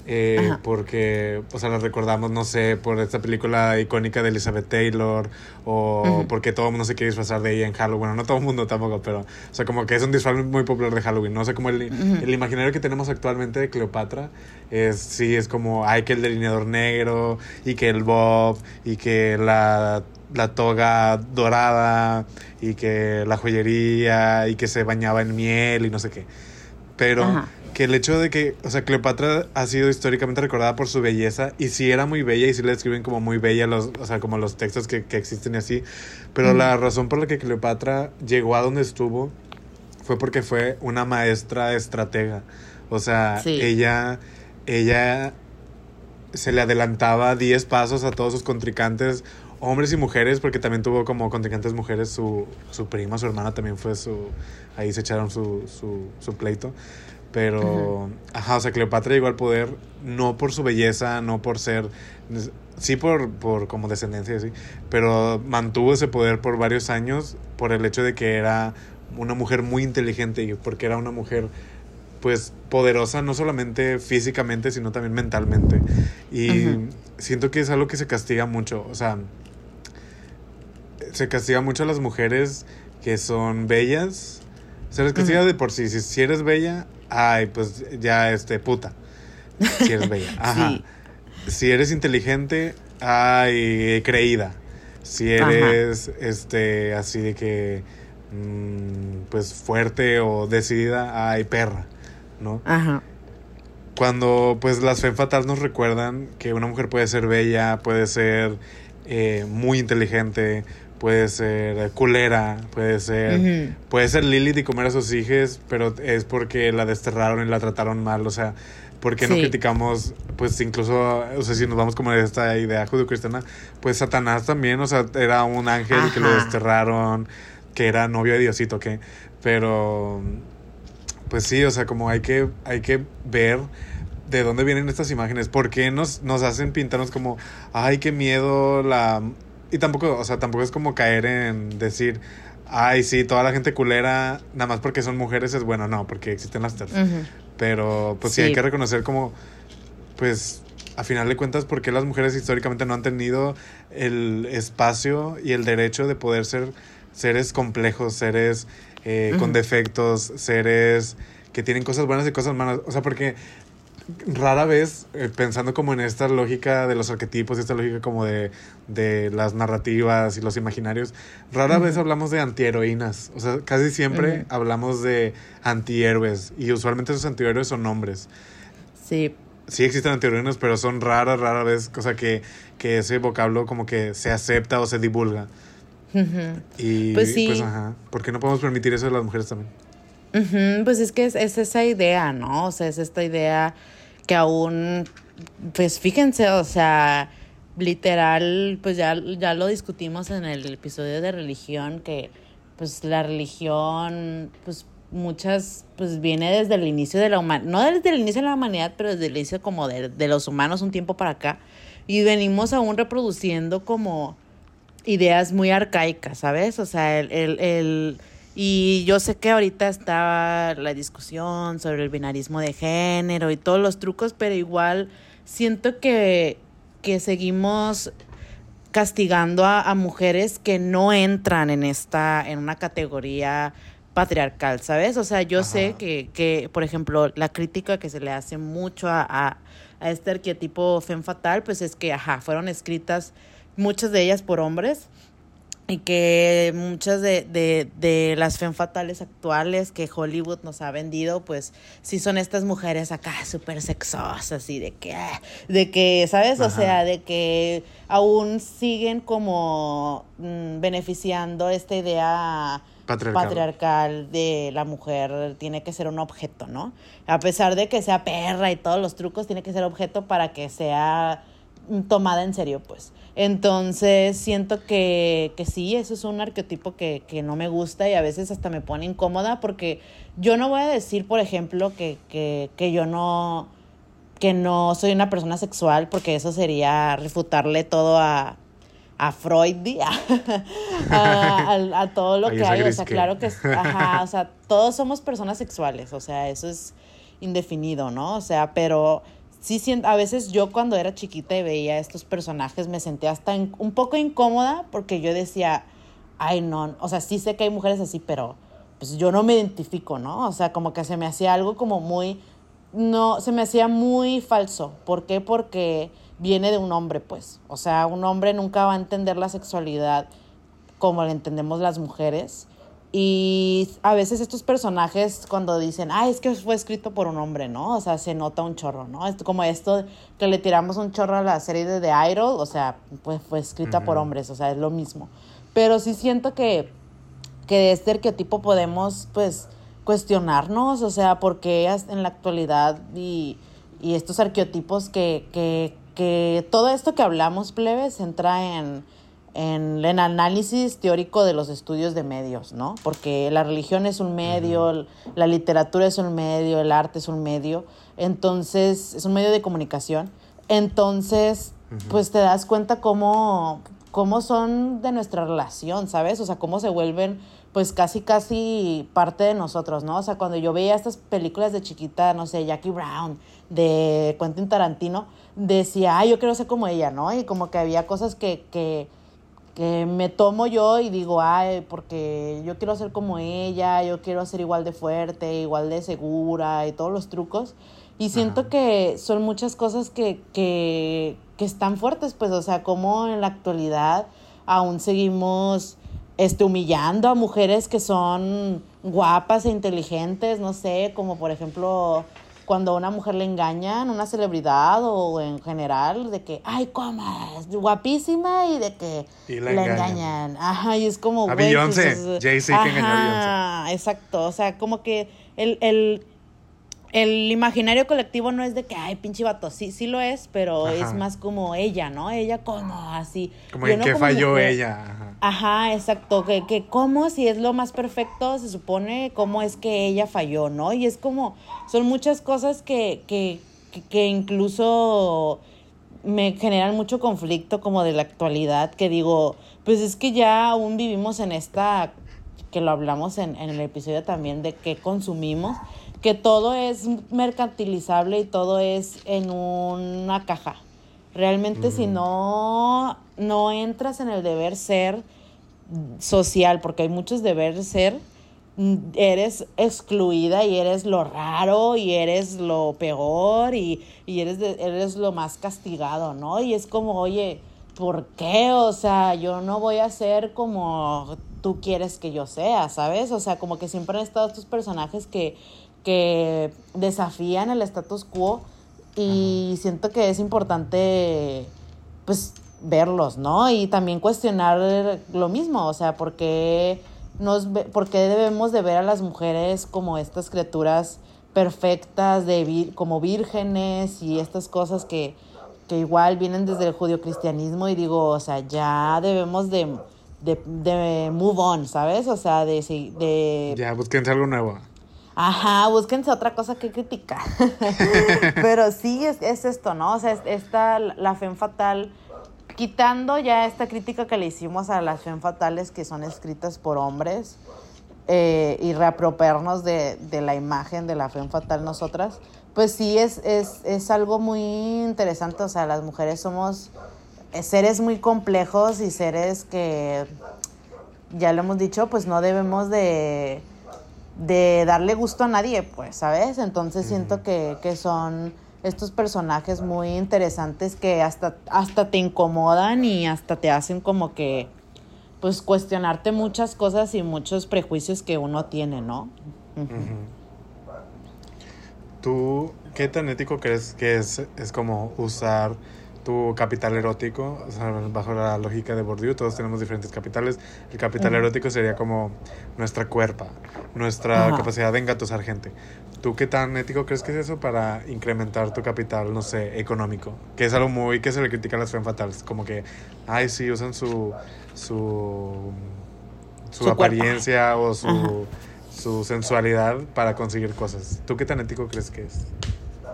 eh, porque, o sea, la recordamos, no sé, por esta película icónica de Elizabeth Taylor, o uh -huh. porque todo el mundo se quiere disfrazar de ella en Halloween. Bueno, no todo el mundo tampoco, pero, o sea, como que es un disfraz muy popular de Halloween, ¿no? O sea, como el, uh -huh. el imaginario que tenemos actualmente de Cleopatra es, sí, es como, hay que el delineador negro, y que el bob, y que la, la toga dorada, y que la joyería, y que se bañaba en miel, y no sé qué. Pero. Que el hecho de que, o sea, Cleopatra ha sido históricamente recordada por su belleza y sí era muy bella y sí le escriben como muy bella los, o sea, como los textos que, que existen y así, pero mm. la razón por la que Cleopatra llegó a donde estuvo fue porque fue una maestra estratega, o sea, sí. ella, ella se le adelantaba 10 pasos a todos sus contrincantes, hombres y mujeres, porque también tuvo como contrincantes mujeres, su, su prima, su hermana también fue su, ahí se echaron su, su, su pleito. Pero, uh -huh. ajá, o sea, Cleopatra llegó al poder no por su belleza, no por ser, sí por, por como descendencia, sí, pero mantuvo ese poder por varios años por el hecho de que era una mujer muy inteligente y porque era una mujer pues poderosa, no solamente físicamente, sino también mentalmente. Y siento que es algo que se castiga mucho, o sea, se castiga mucho a las mujeres que son bellas. Se les castiga de por sí. Si, si eres bella, ay, pues ya, este, puta. Si eres bella. Ajá. Sí. Si eres inteligente, ay, creída. Si Ajá. eres, este, así de que, mm, pues fuerte o decidida, ay, perra, ¿no? Ajá. Cuando, pues, las femme fatales nos recuerdan que una mujer puede ser bella, puede ser eh, muy inteligente, puede ser culera, puede ser... Ujú. Puede ser Lilith y comer a sus hijos, pero es porque la desterraron y la trataron mal. O sea, ¿por qué no Sí. criticamos, pues incluso, o sea, si nos vamos como de esta idea judio-cristiana, pues Satanás también, o sea, era un ángel que lo desterraron, que era novio de Diosito, ¿qué? Pero, pues sí, o sea, como hay que, hay que ver de dónde vienen estas imágenes, por qué nos, nos hacen pintarnos como, ay, qué miedo la... Y tampoco, o sea, tampoco es como caer en decir, ay, sí, toda la gente culera, nada más porque son mujeres es bueno, no, porque existen las TERF. Pero, pues sí. Sí. hay que reconocer como, pues, a final de cuentas, por qué las mujeres históricamente no han tenido el espacio y el derecho de poder ser seres complejos, seres eh, con defectos, seres que tienen cosas buenas y cosas malas. O sea, porque rara vez, eh, pensando como en esta lógica de los arquetipos, esta lógica como de, de las narrativas y los imaginarios, rara vez hablamos de antiheroínas. O sea, casi siempre hablamos de antihéroes y usualmente esos antihéroes son hombres. Sí. Sí existen antiheroínas, pero son raras, rara vez, cosa que, que ese vocablo como que se acepta o se divulga. Y Pues sí. ajá, ¿por qué no podemos permitir eso de las mujeres también? Pues es que es, es esa idea, ¿no? O sea, es esta idea que aún, pues fíjense, o sea, literal, pues ya, ya lo discutimos en el episodio de religión, que pues la religión, pues muchas, pues viene desde el inicio de la humanidad, no desde el inicio de la humanidad, pero desde el inicio como de, de los humanos un tiempo para acá, y venimos aún reproduciendo como ideas muy arcaicas, ¿sabes? O sea, el, el, el- y yo sé que ahorita está la discusión sobre el binarismo de género y todos los trucos, pero igual siento que, que seguimos castigando a, a mujeres que no entran en esta, en una categoría patriarcal, ¿sabes? O sea, yo sé que, que, por ejemplo, la crítica que se le hace mucho a, a, a este arquetipo femme fatal, pues es que, ajá, fueron escritas muchas de ellas por hombres y que muchas de, de, de las femme fatales actuales que Hollywood nos ha vendido, pues sí son estas mujeres acá súper sexosas y de que, ah, de que, ¿sabes? O sea, de que aún siguen como mm, beneficiando esta idea Patriarcal. patriarcal de la mujer tiene que ser un objeto, ¿no? A pesar de que sea perra y todos los trucos, tiene que ser objeto para que sea tomada en serio, pues. Entonces, siento que, que sí, eso es un arquetipo que, que no me gusta y a veces hasta me pone incómoda porque yo no voy a decir, por ejemplo, que, que, que yo no que no soy una persona sexual porque eso sería refutarle todo a, a Freud, a, a, todo lo Ay, que hay. O sea, que- claro que, ajá, o sea, todos somos personas sexuales, o sea, eso es indefinido, ¿no? O sea, pero sí siento, a veces yo cuando era chiquita y veía estos personajes me sentía hasta un poco incómoda porque yo decía, ay, no, o sea, sí sé que hay mujeres así, pero pues yo no me identifico, ¿no? O sea, como que se me hacía algo como muy, no, se me hacía muy falso. ¿Por qué? Porque viene de un hombre, pues. O sea, un hombre nunca va a entender la sexualidad como la entendemos las mujeres. Y a veces estos personajes cuando dicen, ay, es que fue escrito por un hombre, ¿no? O sea, se nota un chorro, ¿no? Es como esto que le tiramos un chorro a la serie de The Idol, o sea, pues fue escrita por hombres, o sea, es lo mismo. Pero sí siento que, que de este arquetipo podemos, pues, cuestionarnos, o sea, porque en la actualidad y, y estos arquetipos que, que, que todo esto que hablamos, plebes, entra en, en el análisis teórico de los estudios de medios, ¿no? Porque la religión es un medio, la literatura es un medio, el arte es un medio, entonces es un medio de comunicación. Entonces, pues te das cuenta cómo, cómo son de nuestra relación, ¿sabes? O sea, cómo se vuelven pues casi, casi parte de nosotros, ¿no? O sea, cuando yo veía estas películas de chiquita, no sé, Jackie Brown, de Quentin Tarantino, decía, ay, yo quiero ser como ella, ¿no? Y como que había cosas que, que, que me tomo yo y digo, ay, porque yo quiero ser como ella, yo quiero ser igual de fuerte, igual de segura y todos los trucos. Y siento Ajá. que son muchas cosas que, que, que están fuertes, pues, o sea, como en la actualidad aún seguimos este, humillando a mujeres que son guapas e inteligentes, no sé, como por ejemplo cuando a una mujer le engañan, una celebridad o en general, de que, ay, ¿cómo? Es guapísima y de que Y la la engañan. engañan. Ajá, y es como, A Beyoncé, es- Jay-Z que engañó a Ajá, exacto, o sea, como que el, el, el imaginario colectivo no es de que, ay, pinche vato, sí, sí lo es, pero Ajá. es más como ella, ¿no? Ella como así. Como Yo en no qué como falló mujer. ella. Ajá. Ajá, exacto, que, que cómo si es lo más perfecto, se supone cómo es que ella falló, ¿no? Y es como, son muchas cosas que, que, que, que incluso me generan mucho conflicto como de la actualidad, que digo, pues es que ya aún vivimos en esta, que lo hablamos en, en el episodio también, de qué consumimos, que todo es mercantilizable y todo es en una caja. Realmente si no, no entras en el deber ser social, porque hay muchos deber ser, mm, eres excluida y eres lo raro y eres lo peor y, y eres, de- eres lo más castigado, ¿no? Y es como, oye, ¿por qué? O sea, yo no voy a ser como tú quieres que yo sea, ¿sabes? O sea, como que siempre han estado estos personajes que, que desafían el status quo y siento que es importante, pues, verlos, ¿no? Y también cuestionar lo mismo, o sea, ¿por qué, nos por qué debemos de ver a las mujeres como estas criaturas perfectas, de vir- como vírgenes y estas cosas que, que igual vienen desde el judio-cristianismo y digo, o sea, ya debemos de, de, de move on, ¿sabes? O sea, de... de Ya, búsquense algo nuevo. Ajá, búsquense otra cosa que criticar. Pero sí, es, es esto, ¿no? O sea, es- esta, la femme fatal, quitando ya esta crítica que le hicimos a las femme fatales que son escritas por hombres eh, y reapropiarnos de, de la imagen de la femme fatal nosotras, pues sí es, es, es algo muy interesante. O sea, las mujeres somos seres muy complejos y seres que, ya lo hemos dicho, pues no debemos de de darle gusto a nadie, pues, ¿sabes? Entonces siento que, que son estos personajes muy interesantes que hasta, hasta te incomodan y hasta te hacen como que, pues, cuestionarte muchas cosas y muchos prejuicios que uno tiene, ¿no? ¿Tú qué tan ético crees que es, es como usar tu capital erótico? O sea, bajo la lógica de Bourdieu, todos tenemos diferentes capitales. El capital erótico sería como nuestra cuerpa, nuestra Ajá. capacidad de engatusar gente. ¿Tú qué tan ético crees que es eso para incrementar tu capital, no sé, económico? Que es algo muy que se le critica a las femme fatales, como que, ay, sí, usan su su su, Su cuerpo. apariencia o Ajá. su, su sensualidad para conseguir cosas. ¿Tú qué tan ético crees que es?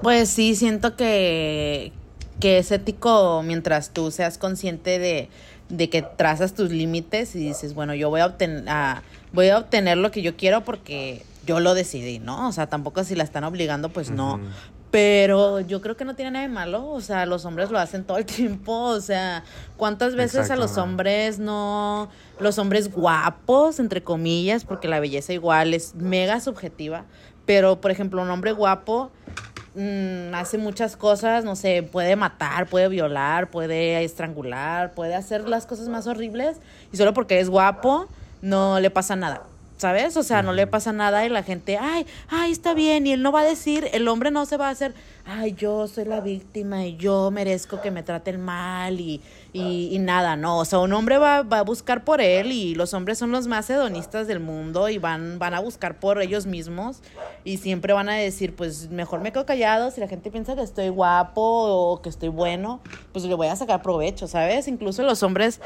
Pues sí, siento que, que es ético mientras tú seas consciente de, de que trazas tus límites y dices, bueno, yo voy a, obten- a- voy a obtener lo que yo quiero porque yo lo decidí, ¿no? O sea, tampoco si la están obligando, pues no. Pero yo creo que no tiene nada de malo, o sea, los hombres lo hacen todo el tiempo, o sea, ¿cuántas veces a los hombres no, los hombres guapos, entre comillas, porque la belleza igual es mega subjetiva, pero por ejemplo, un hombre guapo mm, hace muchas cosas, no sé, puede matar, puede violar, puede estrangular, puede hacer las cosas más horribles y solo porque es guapo no le pasa nada. ¿Sabes? O sea, no le pasa nada y la gente, ay, ay, está bien. Y él no va a decir, el hombre no se va a hacer, ay, yo soy la víctima y yo merezco que me traten mal y, y, y nada, no. O sea, un hombre va, va a buscar por él y los hombres son los más hedonistas del mundo y van, van a buscar por ellos mismos y siempre van a decir, pues mejor me quedo callado. Si la gente piensa que estoy guapo o que estoy bueno, pues le voy a sacar provecho, ¿sabes? Incluso los hombres,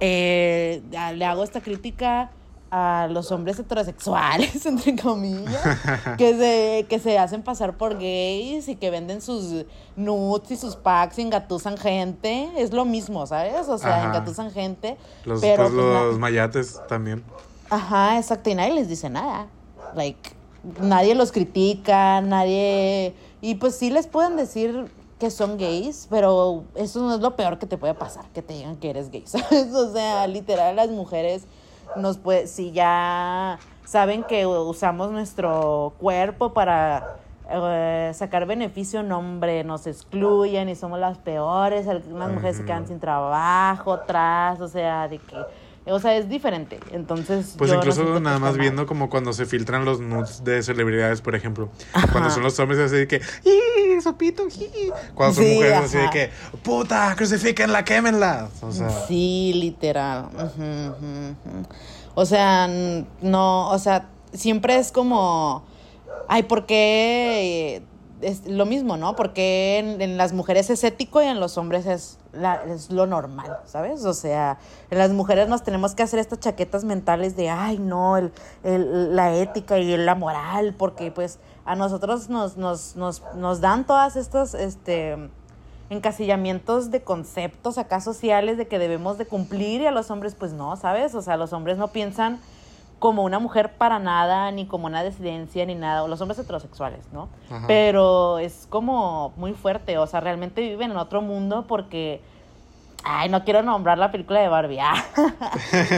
eh, le hago esta crítica a los hombres heterosexuales, entre comillas, que se, que se hacen pasar por gays y que venden sus nudes y sus packs y engatusan gente. Es lo mismo, ¿sabes? O sea, Ajá. engatusan gente. Los, pero pues, pues, los mayates también. Ajá, exacto, y nadie les dice nada. Like, nadie los critica, nadie... Y pues sí les pueden decir que son gays, pero eso no es lo peor que te puede pasar, que te digan que eres gay, ¿sabes? O sea, literal, las mujeres nos puede, si ya saben que usamos nuestro cuerpo para eh, sacar beneficio, no, hombre, nos excluyen y somos las peores, algunas mujeres se quedan sin trabajo, atrás, o sea, de que o sea, es diferente. Entonces. Pues yo incluso nada más mal. viendo como cuando se filtran los nudes de celebridades, por ejemplo. Ajá. Cuando son los hombres así de que, ¡Ih, sopito! ¡Ih! Cuando son Sí, mujeres así de que, ¡puta! ¡Crucifíquenla, quémenla! O sea, Sí, literal. O sea, no, o sea, siempre es como, ay, ¿por qué? Es lo mismo, ¿no? Porque en, en las mujeres es ético y en los hombres es, la, es lo normal, ¿sabes? O sea, las mujeres nos tenemos que hacer estas chaquetas mentales de, ay, no, el, el- la ética y la moral, porque pues a nosotros nos, nos, nos, nos dan todas estas, este encasillamientos de conceptos acá sociales de que debemos de cumplir y a los hombres pues no, ¿sabes? O sea, los hombres no piensan como una mujer para nada, ni como una disidencia, ni nada, o los hombres heterosexuales, ¿no? Ajá. Pero es como muy fuerte, o sea, realmente viven en otro mundo porque... Ay, no quiero nombrar la película de Barbie. ah,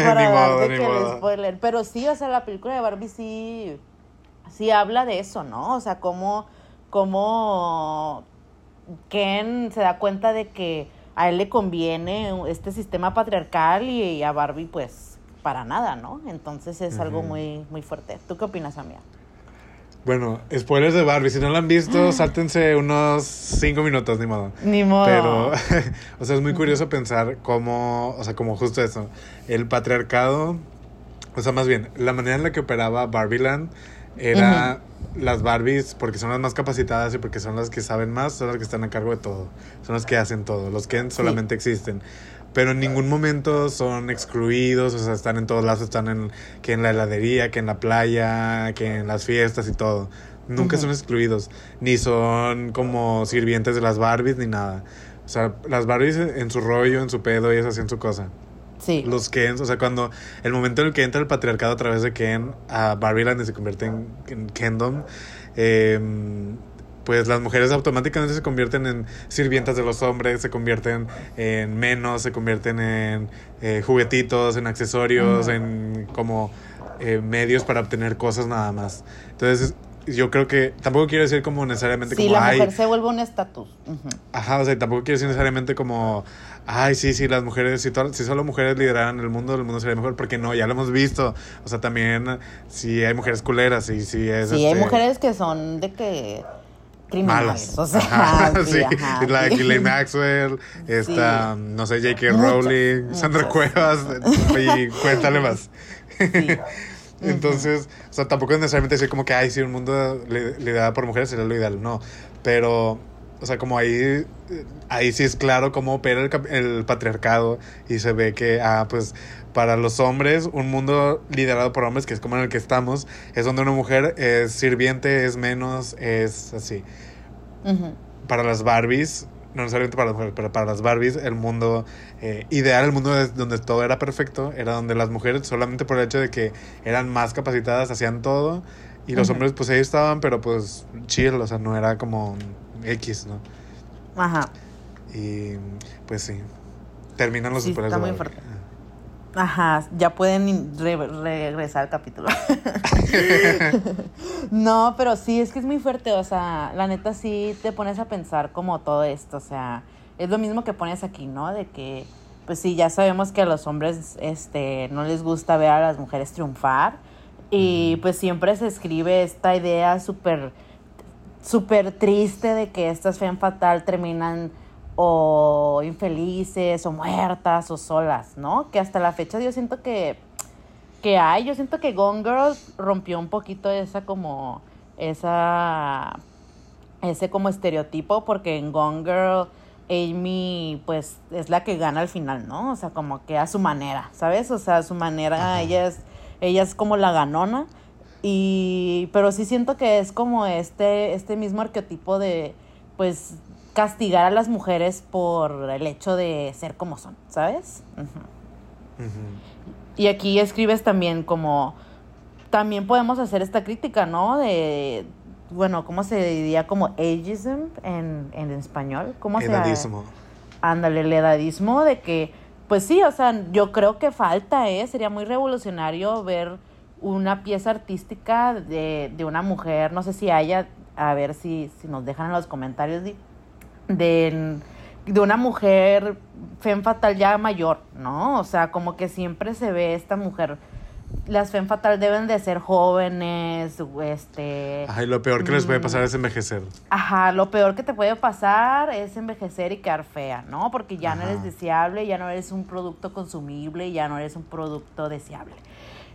para Ni modo, darte ni que el spoiler. Pero sí, o sea, la película de Barbie sí, sí habla de eso, ¿no? O sea, cómo, cómo Ken se da cuenta de que a él le conviene este sistema patriarcal y a Barbie, pues, para nada, ¿no? Entonces es algo muy, muy fuerte. ¿Tú qué opinas, amiga? bueno, spoilers de Barbie. Si no la han visto, sáltense unos cinco minutos, ni modo. Ni modo. Pero, o sea, es muy curioso pensar cómo, o sea, como justo eso, el patriarcado, o sea, más bien, la manera en la que operaba Barbieland era las Barbies, porque son las más capacitadas y porque son las que saben más, son las que están a cargo de todo, son las que hacen todo, los Ken solamente existen. Pero en ningún momento son excluidos, o sea, están en todos lados, están en, que en la heladería, que en la playa, que en las fiestas y todo. Nunca son excluidos, ni son como sirvientes de las Barbies ni nada. O sea, las Barbies en su rollo, en su pedo, ellas hacían su cosa. Sí. Los Kens, o sea, cuando el momento en el que entra el patriarcado a través de Ken a Barbieland y se convierte en, en Kendom, eh, pues las mujeres automáticamente se convierten en sirvientas de los hombres, se convierten en menos, se convierten en eh, juguetitos, en accesorios, en como eh, medios para obtener cosas nada más. Entonces, yo creo que tampoco quiero decir como necesariamente Sí, como la ay, mujer se vuelve un estatus. Ajá, o sea, tampoco quiero decir necesariamente como, ay, sí, sí, las mujeres, si, si solo mujeres lideraran el mundo, el mundo sería mejor, porque no, ya lo hemos visto. O sea, también si hay mujeres culeras y si es... Sí, hay este, mujeres que son de que criminales. Malas. O sea, Ajá, sí, ajá, la sí. Ghislaine Maxwell, esta, no sé, J.K. Muchas, Rowling, Sandra muchas. Cuevas, y cuéntale más. Sí. Entonces, o sea, tampoco es necesariamente decir como que, ay, sí, un mundo li- liderado por mujeres sería lo ideal, no. Pero, o sea, como ahí, ahí sí es claro cómo opera el patriarcado y se ve que, ah, pues, para los hombres, un mundo liderado por hombres, que es como en el que estamos, es donde una mujer es sirviente, es menos, es así. Para las Barbies, no necesariamente para las mujeres, pero para las Barbies, el mundo eh, ideal, el mundo de- donde todo era perfecto, era donde las mujeres, solamente por el hecho de que eran más capacitadas, hacían todo, y los hombres, pues ahí estaban, pero pues chill, o sea, no era como X, ¿no? Ajá. Y pues sí, terminan los Sí, spoilers está muy fuerte. Ajá, ya pueden re- regresar al capítulo. no, pero sí, es que es muy fuerte, o sea, la neta sí te pones a pensar como todo esto, o sea, es lo mismo que pones aquí, ¿no? De que, pues sí, ya sabemos que a los hombres, este, no les gusta ver a las mujeres triunfar y pues siempre se escribe esta idea súper, súper triste de que estas femme fatal terminan o infelices o muertas o solas, ¿no? Que hasta la fecha yo siento que que hay, yo siento que Gone Girl rompió un poquito esa como esa ese como estereotipo porque en Gone Girl Amy pues es la que gana al final, ¿no? O sea, como que a su manera, ¿sabes? O sea, a su manera Ajá. ella es ella es como la ganona y pero sí siento que es como este este mismo arquetipo de pues castigar a las mujeres por el hecho de ser como son, ¿sabes? Y aquí escribes también como, también podemos hacer esta crítica, ¿no? De, bueno, ¿cómo se diría como ageism en, en español? ¿Cómo edadismo. Ándale, el edadismo de que, pues sí, o sea, yo creo que falta, ¿eh? Sería muy revolucionario ver una pieza artística de, de una mujer, no sé si haya, a ver si, si nos dejan en los comentarios, de, de, una mujer fem fatal ya mayor, ¿no? O sea, como que siempre se ve esta mujer las fem fatal deben de ser jóvenes, este... Ajá, y lo peor que les puede pasar es envejecer. Ajá, lo peor que te puede pasar es envejecer y quedar fea, ¿no? Porque ya no eres deseable, ya no eres un producto consumible, ya no eres un producto deseable.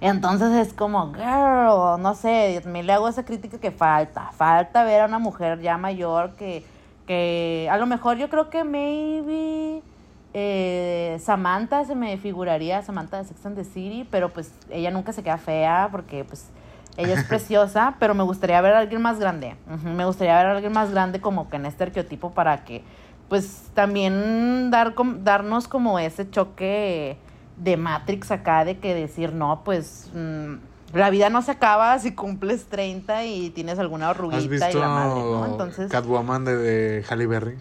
Entonces es como, girl, no sé, me le hago esa crítica que falta. Falta ver a una mujer ya mayor que, que a lo mejor yo creo que maybe eh, Samantha se me figuraría, Samantha de Sex and the City, pero pues ella nunca se queda fea porque pues ella es preciosa, pero me gustaría ver a alguien más grande. Me gustaría ver a alguien más grande como que en este arqueotipo para que pues también dar, darnos como ese choque de Matrix acá de que decir, no, pues mm, la vida no se acaba si cumples 30 y tienes alguna arruguita y la madre, ¿no? Entonces, Catwoman de, de Halle Berry?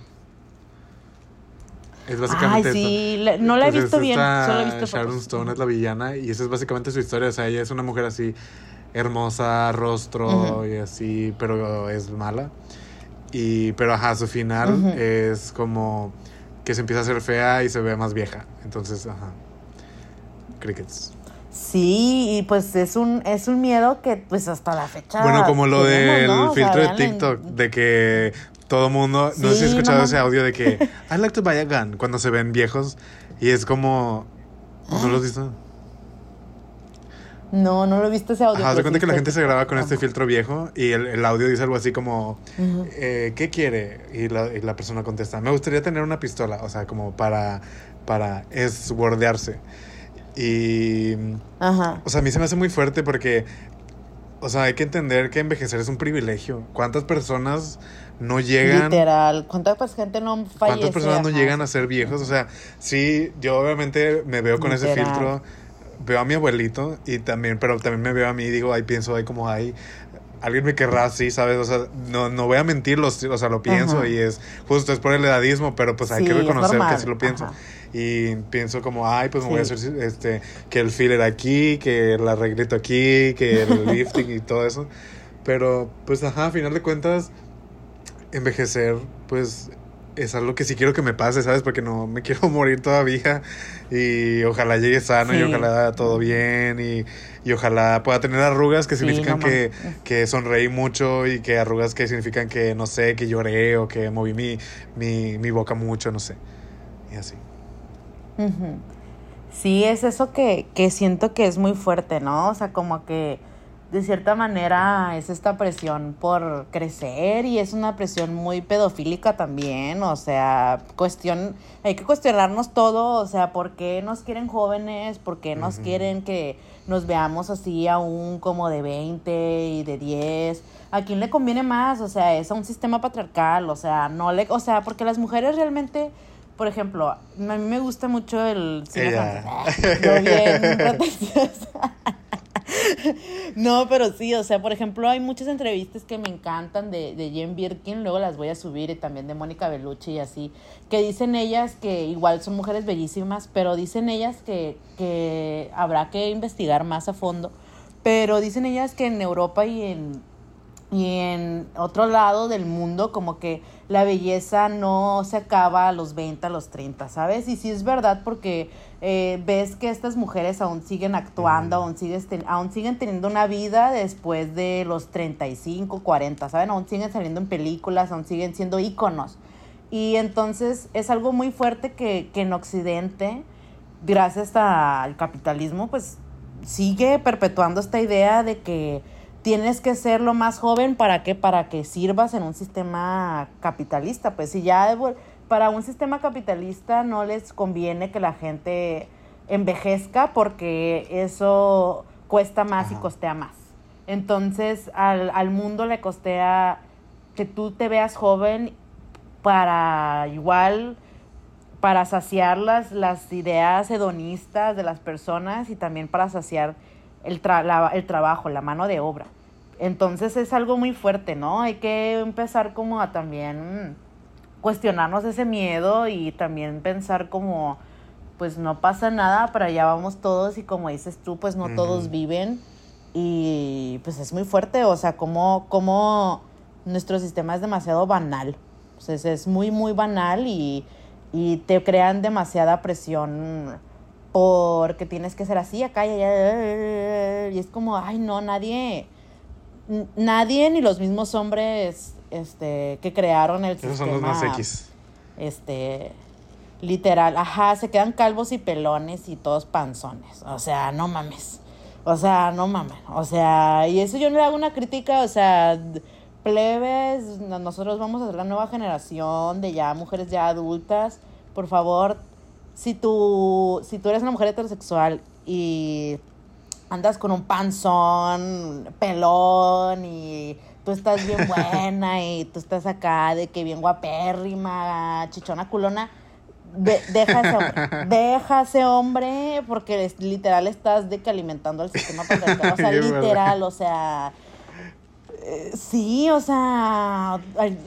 Es básicamente Ay, sí, no la he visto bien, solo he visto Sharon Stone es la villana y esa es básicamente su historia, o sea, ella es una mujer así hermosa, rostro y así, pero es mala. Y pero ajá, su final es como que se empieza a hacer fea y se ve más vieja. Entonces, ajá. Crickets. Sí, y pues es un, es un miedo que pues hasta la fecha. Bueno, como lo del filtro de TikTok, de que todo mundo, no sé si has escuchado ese audio de que I like to buy a gun cuando se ven viejos y es como ¿No lo has visto? No, no lo he visto ese audio. Haz de cuenta que la gente se graba con este filtro viejo y el, audio dice algo así como, eh, ¿qué quiere? Y la, y la, persona contesta, me gustaría tener una pistola, o sea, como para, para eswordearse. Y, Ajá. o sea, a mí se me hace muy fuerte porque, o sea, hay que entender que envejecer es un privilegio. ¿Cuántas personas no llegan. Literal. ¿Cuánta gente no fallece? ¿Cuántas personas no llegan a ser viejos? O sea, sí, yo obviamente me veo con ese filtro. Veo a mi abuelito y también, pero también me veo a mí y digo, ahí pienso, ahí como, hay alguien me querrá así, ¿sabes? O sea, no, no voy a mentir, o sea, lo pienso y es justo, es por el edadismo, pero pues hay que reconocer que sí lo pienso. Y pienso como, ay, pues me voy a hacer este, que el filler aquí, que el arreglito aquí, que el lifting y todo eso. Pero, pues, ajá, a final de cuentas, envejecer, pues es algo que sí quiero que me pase, ¿sabes? Porque no me quiero morir todavía y ojalá llegue sano y ojalá todo bien y, y, ojalá pueda tener arrugas que significan que, que, sonreí mucho y que arrugas que significan que, no sé, que lloré o que moví mi, mi, mi boca mucho, no sé. Y así. Sí, es eso que, que siento que es muy fuerte, ¿no? O sea, como que de cierta manera es esta presión por crecer y es una presión muy pedofílica también, o sea, cuestión, hay que cuestionarnos todo, o sea, ¿por qué nos quieren jóvenes? ¿Por qué nos quieren que nos veamos así aún como de 20 y de 10? ¿A quién le conviene más? O sea, es a un sistema patriarcal, o sea, no le, o sea, porque las mujeres realmente por ejemplo, a mí me gusta mucho el cine bien no, pero sí, o sea, por ejemplo, hay muchas entrevistas que me encantan de, de Jen Birkin, luego las voy a subir, y también de Mónica Bellucci y así, que dicen ellas que igual son mujeres bellísimas, pero dicen ellas que, que habrá que investigar más a fondo, pero dicen ellas que en Europa y en, y en otro lado del mundo como que la belleza no se acaba a los 20, a los 30, ¿sabes? Y sí es verdad porque eh, ves que estas mujeres aún siguen actuando, aún, aún siguen teniendo una vida después de los 35, 40, ¿saben? Aún siguen saliendo en películas, aún siguen siendo íconos. Y entonces es algo muy fuerte que, que en Occidente, gracias al capitalismo, pues sigue perpetuando esta idea de que tienes que ser lo más joven para que para que sirvas en un sistema capitalista pues si ya para un sistema capitalista no les conviene que la gente envejezca porque eso cuesta más y costea más. Entonces al, al mundo le costea que tú te veas joven para igual para saciar las, las ideas hedonistas de las personas y también para saciar el, tra- la- el trabajo, la mano de obra. Entonces es algo muy fuerte, ¿no? Hay que empezar como a también cuestionarnos ese miedo y también pensar como, pues no pasa nada, para allá vamos todos y como dices tú, pues no todos viven y pues es muy fuerte, o sea, como, como nuestro sistema es demasiado banal, o sea, es, es muy, muy banal y, y te crean demasiada presión porque tienes que ser así acá y allá, y es como, ay no, nadie, nadie ni los mismos hombres este, que crearon el Esos sistema son los más X. este literal, ajá, se quedan calvos y pelones y todos panzones. O sea, no mames. O sea, no mames. O sea, y eso yo no le hago una crítica, o sea, plebes, no- nosotros vamos a ser la nueva generación de ya mujeres ya adultas. Por favor, si tú si tú eres una mujer heterosexual y andas con un panzón, pelón y tú estás bien buena y tú estás acá de que bien guapérrima, chichona culona, ve- deja ese hombre, deja ese hombre porque es- literal estás de que alimentando al sistema patriarcal, o sea, literal, o sea, eh, sí, o sea,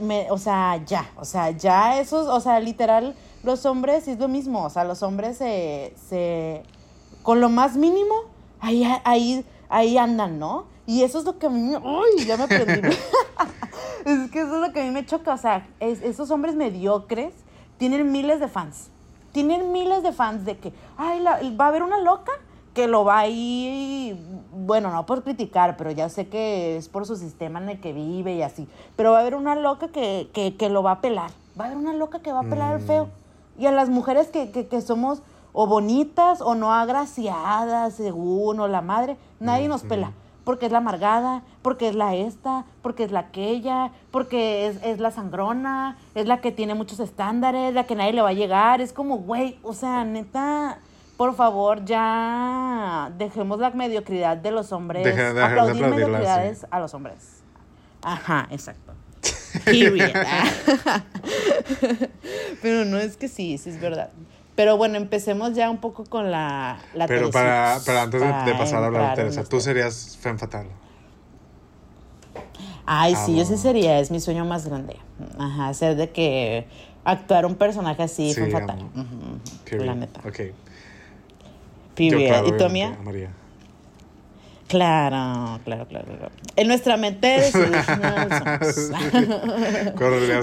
me- o sea, ya, o sea, ya esos, o sea, literal, los hombres es lo mismo, o sea, los hombres se, se con lo más mínimo, ahí, ahí, ahí andan, ¿no? Y eso es lo que a mí, uy, ya me aprendí. es que eso es lo que a mí me choca, o sea, es- esos hombres mediocres tienen miles de fans, tienen miles de fans de que, ay, va a haber una loca que lo va a ir, bueno, no por criticar, pero ya sé que es por su sistema en el que vive y así, pero va a haber una loca que, que, que lo va a pelar, va a haber una loca que va a pelar al Mm. feo. Y a las mujeres que, que, que somos o bonitas o no agraciadas, según, o la madre, nadie nos pela. Porque es la amargada, porque es la esta, porque es la aquella, porque es, es la sangrona, es la que tiene muchos estándares, la que nadie le va a llegar. Es como, güey, o sea, neta, por favor, ya dejemos la mediocridad de los hombres. Deja- deja de aplaudir mediocridades a los hombres. Ajá, exacto. Period. Pero no es que sí, sí es verdad. Pero bueno, empecemos ya un poco con la, la Pero para, pero antes de, de para pasar a hablar de Teresa, tú serías femme fatal. Ay, Ah, sí, ese bueno. sería, es mi sueño más grande. Ajá, ser de que actuar un personaje así Sí, fue fatal. La neta. Ok. Yo, claro, ¿Y tú, María. Claro, claro, claro, claro. En nuestra mente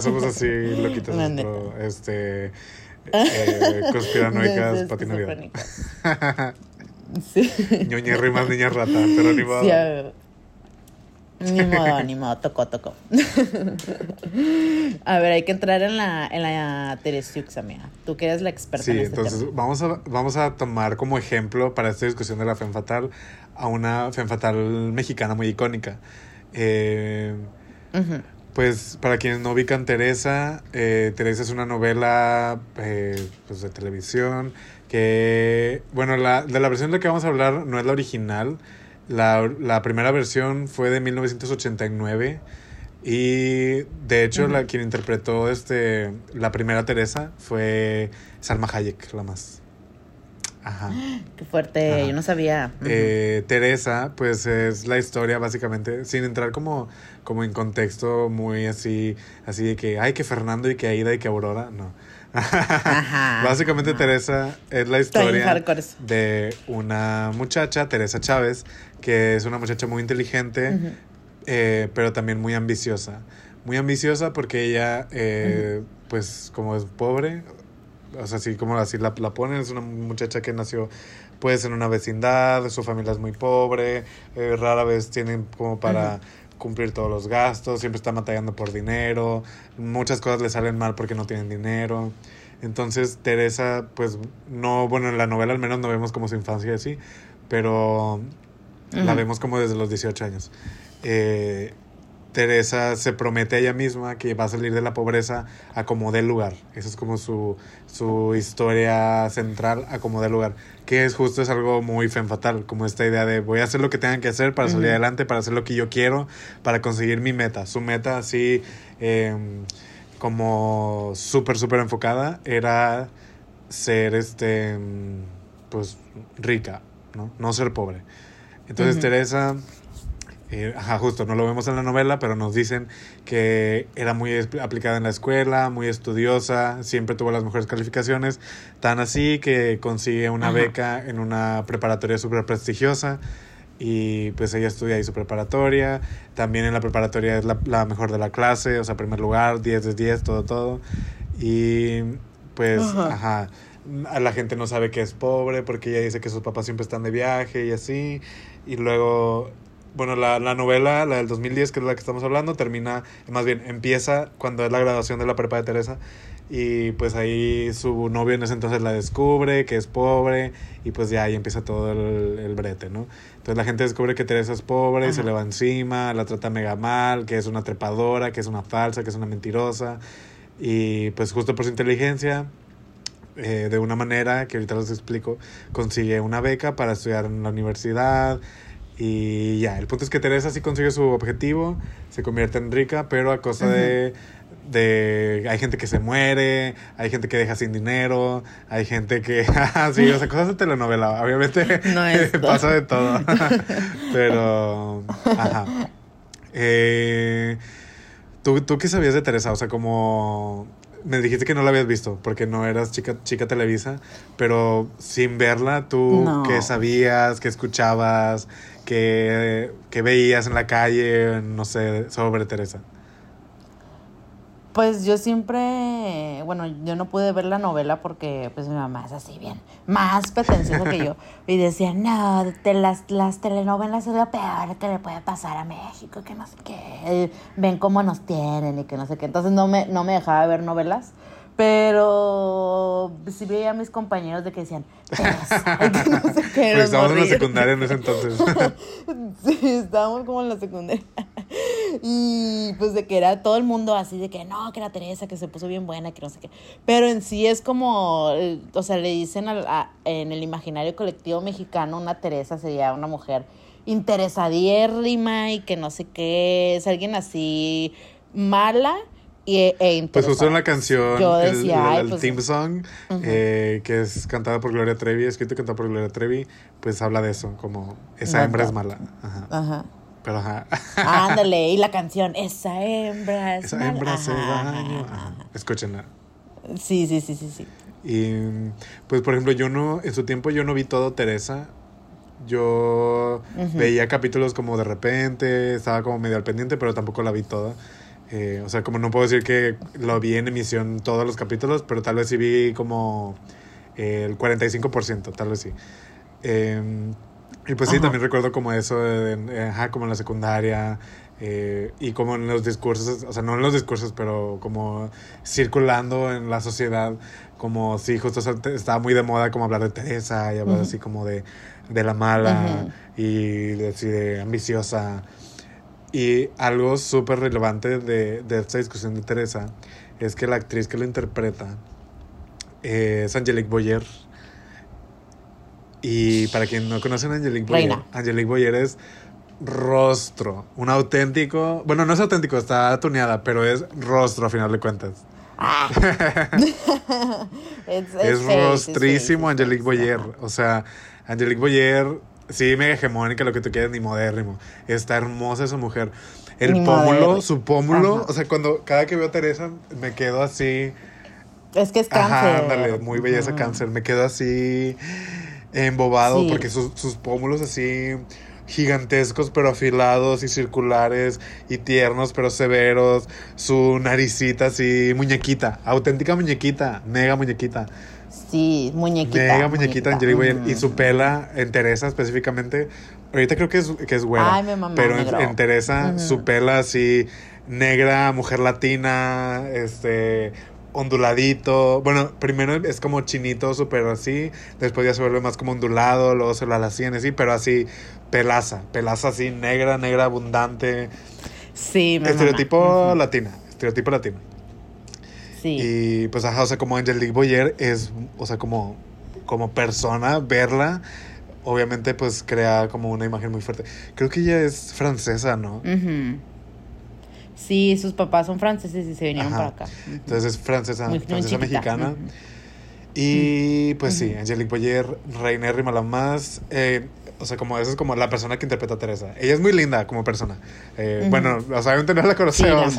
somos. Así loquitas, La pero, este, eh, conspiranoicas, esquizofrénicas. Sí. Ñoñerrimas, niña rata, pero ni modo. Sí, a- ni modo, ni modo, tocó, tocó. A ver, hay que entrar en la, en la Teresiux, amiga. Tú que eres la experta Sí, en este entonces tema. vamos a, vamos a tomar como ejemplo para esta discusión de la femme fatal a una femme fatal mexicana muy icónica. Eh. Pues para quienes no ubican Teresa, eh, Teresa es una novela eh, pues, de televisión que, bueno, la, de la versión de la que vamos a hablar no es la original. La, la primera versión fue de 1989 y de hecho la, quien interpretó este, la primera Teresa fue Salma Hayek, la más. Ajá. Qué fuerte, Ajá. yo no sabía. Eh, Teresa, pues es la historia básicamente, sin entrar como, como en contexto muy así, así de que, ay, que Fernando y que Aida y que Aurora, no. Ajá. básicamente. Teresa es la historia de una muchacha, Teresa Chávez, que es una muchacha muy inteligente, eh, pero también muy ambiciosa. Muy ambiciosa porque ella, eh, pues como es pobre, o sea, así como así la, la ponen, es una muchacha que nació pues en una vecindad, su familia es muy pobre, eh, rara vez tienen como para cumplir todos los gastos, siempre están batallando por dinero, muchas cosas le salen mal porque no tienen dinero. Entonces Teresa, pues no, bueno, en la novela al menos no vemos como su infancia así, pero la vemos como desde los 18 años. Eh, Teresa se promete a ella misma que va a salir de la pobreza a como dé lugar. Esa es como su, su historia central, a como dé lugar. Que es justo, es algo muy femme fatal, como esta idea de voy a hacer lo que tengan que hacer para salir adelante, para hacer lo que yo quiero, para conseguir mi meta. Su meta así, eh, como súper, súper enfocada, era ser, este, mm, pues, rica, ¿no? No ser pobre. Entonces. Teresa, eh, ajá, justo, no lo vemos en la novela, pero nos dicen que era muy aplicada en la escuela, muy estudiosa, siempre tuvo las mejores calificaciones, tan así que consigue una Ajá. beca en una preparatoria súper prestigiosa y pues ella estudia ahí su preparatoria, también en la preparatoria es la, la mejor de la clase, o sea, primer lugar, 10 de 10, todo, todo. Y pues, Ajá. ajá, a la gente no sabe que es pobre porque ella dice que sus papás siempre están de viaje y así. Y luego, bueno, la, la novela, la del 2010, que es la que estamos hablando, termina, más bien, empieza cuando es la graduación de la prepa de Teresa. Y pues ahí su novio en ese entonces la descubre, que es pobre, y pues ya ahí empieza todo el, el brete, ¿no? Entonces la gente descubre que Teresa es pobre, y se Ajá. le va encima, la trata mega mal, que es una trepadora, que es una falsa, que es una mentirosa. Y pues justo por su inteligencia, eh, de una manera que ahorita les explico, consigue una beca para estudiar en la universidad. Y ya, el punto es que Teresa sí consigue su objetivo, se convierte en rica, pero a costa de, de... Hay gente que se muere, hay gente que deja sin dinero, hay gente que... sí, o sea, cosas de telenovela. Obviamente No pasa de todo. pero... Ajá. Eh, ¿tú, ¿Tú qué sabías de Teresa? O sea, como... Me dijiste que no la habías visto porque no eras chica, chica Televisa, pero sin verla, ¿tú No. qué sabías, qué escuchabas, qué, qué veías en la calle, no sé, sobre Teresa? Pues yo siempre, bueno, yo no pude ver la novela porque pues mi mamá es así bien, más pretencioso que yo. Y decía, no, te, las, las telenovelas es lo peor que le puede pasar a México, que no sé qué. Ven cómo nos tienen y que no sé qué. Entonces no me, no me dejaba ver novelas. Pero sí veía a mis compañeros de que decían, que no sé qué. Los estábamos en la secundaria en ese entonces. Sí, estábamos como en la secundaria. Y pues de que era todo el mundo así de que no, que la Teresa, que se puso bien buena, que no sé qué. Pero en sí es como, o sea, le dicen a- en el imaginario colectivo mexicano, una Teresa sería una mujer interesadiérrima y que no sé qué, es alguien así mala y, e Pues en la canción, Yo decía, el, el pues, theme song, eh, que es cantada por Gloria Trevi, escrito y cantado por Gloria Trevi, pues habla de eso, como esa hembra es mala. Ajá. Ajá. Pero ajá. Ándale, y la canción, esa hembra es Esa mala". hembra hace daño. Escúchenla. Sí, sí, sí, sí, sí. Y pues por ejemplo, yo no, en su tiempo yo no vi todo Teresa. Yo veía capítulos como de repente, estaba como medio al pendiente, pero tampoco la vi toda. Eh, o sea, como no puedo decir que lo vi en emisión todos los capítulos, pero tal vez sí vi como eh, el 45%, tal vez sí. Eh, y pues sí, Ajá. también recuerdo como eso, de- ajá, como en la secundaria, eh, y como en los discursos, o sea, no en los discursos, pero como circulando en la sociedad, como sí, justo o sea, estaba muy de moda como hablar de Teresa y hablar Ujú. así como de, de la mala Ujú. y de, así de ambiciosa. Y algo súper relevante de, de esta discusión de Teresa es que la actriz que lo interpreta es Angelique Boyer. Y para quien no conocen a Angelique Boyer, Reina. Angelique Boyer es rostro, un auténtico, bueno, no es auténtico, está tuneada, pero es rostro a final de cuentas. Ah. es, rostrísimo Angelique Boyer. O sea, Angelique Boyer, sí, mega hegemónica, lo que tú quieras, ni modérrimo. Está hermosa esa mujer. El Ni pómulo, su pómulo, Ajá. o sea, cuando cada que veo a Teresa me quedo así. Es que es cáncer. Ajá, ándale, muy belleza Ujú. cáncer. Me quedo así embobado Sí. porque sus, sus pómulos así gigantescos pero afilados y circulares y tiernos pero severos. Su naricita así, muñequita, auténtica muñequita, mega muñequita. Sí, muñequita. Mega muñequita Angelique Boyer. Ujú. Y su pela en Teresa específicamente. Ahorita creo que es, que es güera. Ay, mi mamá, pero en, Teresa, su pela así, negra, mujer latina, este onduladito. Bueno, primero es como chinito, súper así. Después ya se vuelve más como ondulado, luego se lo alacían así, pero así, pelaza. Pelaza así, negra, negra, abundante. Sí, mi Estereotipo mamá. Latino. Estereotipo latino. Sí. Y pues, ajá, o sea, como Angelique Boyer es, o sea, como, como persona, verla, obviamente, pues crea como una imagen muy fuerte. Creo que ella es francesa, ¿no? Sí, sus papás son franceses y se vinieron Ajá. para acá. Entonces es francesa, Muy- muy francesa chiquita. mexicana. Y pues sí, Angelique Boyer, reinérrima la más. Eh, o sea, como esa es como la persona que interpreta a Teresa. Ella es muy linda como persona. Eh, Bueno, o sea, obviamente no la conocemos. Sí,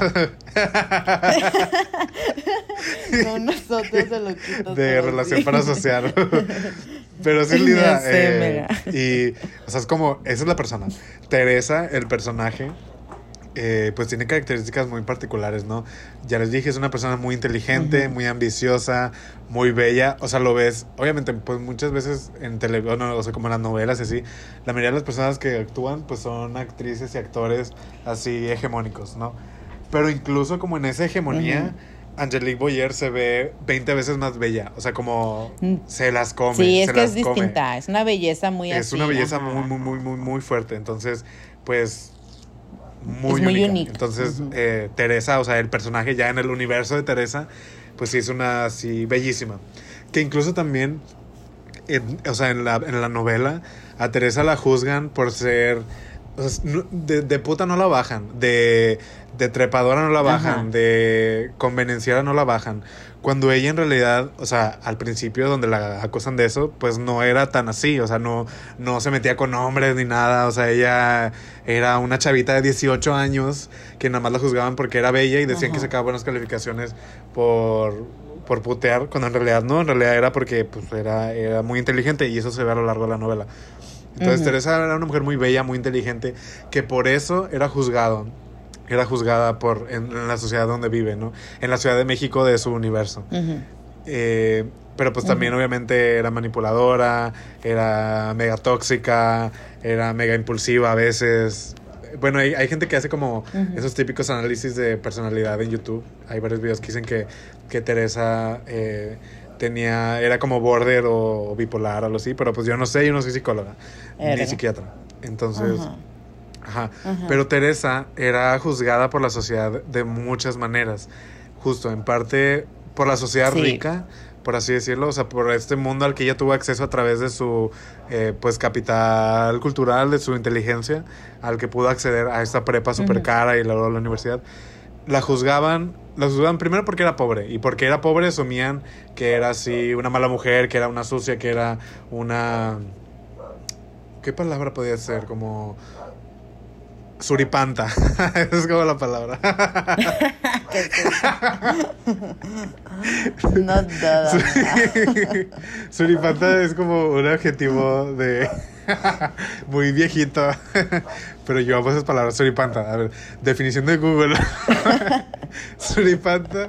no, nosotros de loquitos. de relación sí. para asociar. Pero sí es linda. sé, eh, y, o sea, es como, esa es la persona. Teresa, el personaje, eh, pues tiene características muy particulares, ¿no? Ya les dije, es una persona muy inteligente, muy ambiciosa, muy bella. O sea, lo ves, obviamente, pues muchas veces en televisión, o sea, como en las novelas y así, la mayoría de las personas que actúan, pues son actrices y actores así hegemónicos, ¿no? Pero incluso como en esa hegemonía, Angelique Boyer se ve 20 veces más bella. O sea, como Mm. se las come. Sí, es se que es las come. distinta. Es una belleza muy Es así, una belleza ajá. muy, muy, muy, muy, muy fuerte. Entonces, pues, muy, Es muy única. única. Entonces, eh, Teresa, o sea, el personaje ya en el universo de Teresa, pues sí es una así bellísima. Que incluso también, en- o sea, en la, en la novela, a Teresa la juzgan por ser... o sea, no- de, de puta no la bajan, de, de trepadora no la bajan, Ajá. de convenenciera no la bajan. Cuando ella en realidad, o sea, al principio donde la acusan de eso, pues no era tan así, o sea, no, no se metía con hombres ni nada, o sea, ella era una chavita de 18 años que nada más la juzgaban porque era bella y decían que Ajá. sacaba buenas calificaciones por, por putear, cuando en realidad no, en realidad era porque pues, era, era muy inteligente y eso se ve a lo largo de la novela. Entonces. Teresa era una mujer muy bella, muy inteligente, que por eso era juzgado, era juzgada por, en, en la sociedad donde vive, ¿no? En la Ciudad de México de su universo. Eh, pero pues también obviamente era manipuladora, era mega tóxica, era mega impulsiva a veces. Bueno, hay, hay gente que hace como esos típicos análisis de personalidad en YouTube. Hay varios videos que dicen que, que Teresa eh, tenía, era como border o, bipolar o algo así, pero pues yo no sé, yo no soy psicóloga ni psiquiatra. Entonces, Ajá. Pero Teresa era juzgada por la sociedad de muchas maneras. Justo, en parte por la sociedad Sí. rica, por así decirlo, o sea, por este mundo al que ella tuvo acceso a través de su eh, pues capital cultural, de su inteligencia, al que pudo acceder a esta prepa súper cara y luego a la universidad. La juzgaban, la juzgaban primero porque era pobre, y porque era pobre asumían que era así una mala mujer, que era una sucia, que era una... ¿Qué palabra podía ser? Como... Suripanta. Esa es como la palabra. ¿Qué es eso? No duda. Suripanta es como un adjetivo de muy viejito. Pero yo amo esas palabras. Suripanta. A ver, definición de Google. Suripanta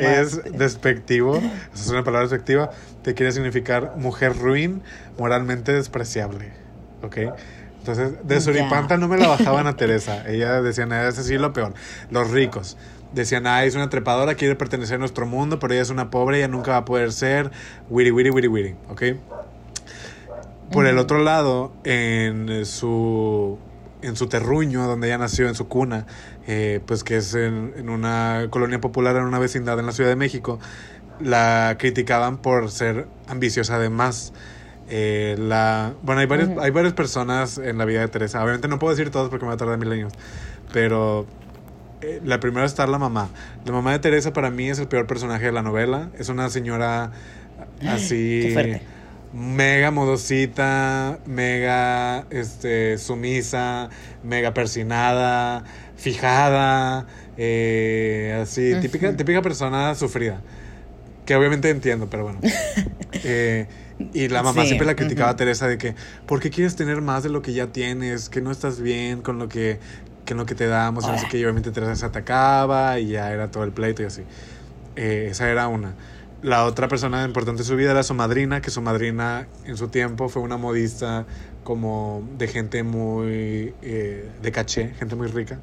es despectivo. Es una palabra despectiva. Te quiere significar mujer ruin, moralmente despreciable. ¿Ok? Entonces, de. Suripanta no me la bajaban a Teresa. Ella decían, "Ah, es así lo peor. Los ricos. Decían, ah, es una trepadora, quiere pertenecer a nuestro mundo, pero ella es una pobre, ella nunca va a poder ser. Wiri, wiri, wiri, wiri. ¿Ok? Por el otro lado, en su, en su terruño, donde ella nació, en su cuna, eh, pues que es en, en una colonia popular, en una vecindad en la Ciudad de México, la criticaban por ser ambiciosa además. Eh, la, bueno, hay varias, Ujú. hay varias personas en la vida de Teresa. Obviamente no puedo decir todos porque me va a tardar mil años. Pero eh, la primera está la mamá. La mamá de Teresa para mí es el peor personaje de la novela. Es una señora así mega modosita, mega este, sumisa, mega persinada, fijada, eh, así, típica, típica persona sufrida. Que obviamente entiendo, pero bueno. Eh, y la mamá Sí, siempre la criticaba a ujú. Teresa de que, ¿por qué quieres tener más de lo que ya tienes? Que no estás bien con lo que, que lo que te damos. qué. Y obviamente Teresa se atacaba y ya era todo el pleito y así. Eh, esa era una. La otra persona importante en su vida era su madrina, que su madrina en su tiempo fue una modista como de gente muy eh, de caché, gente muy rica.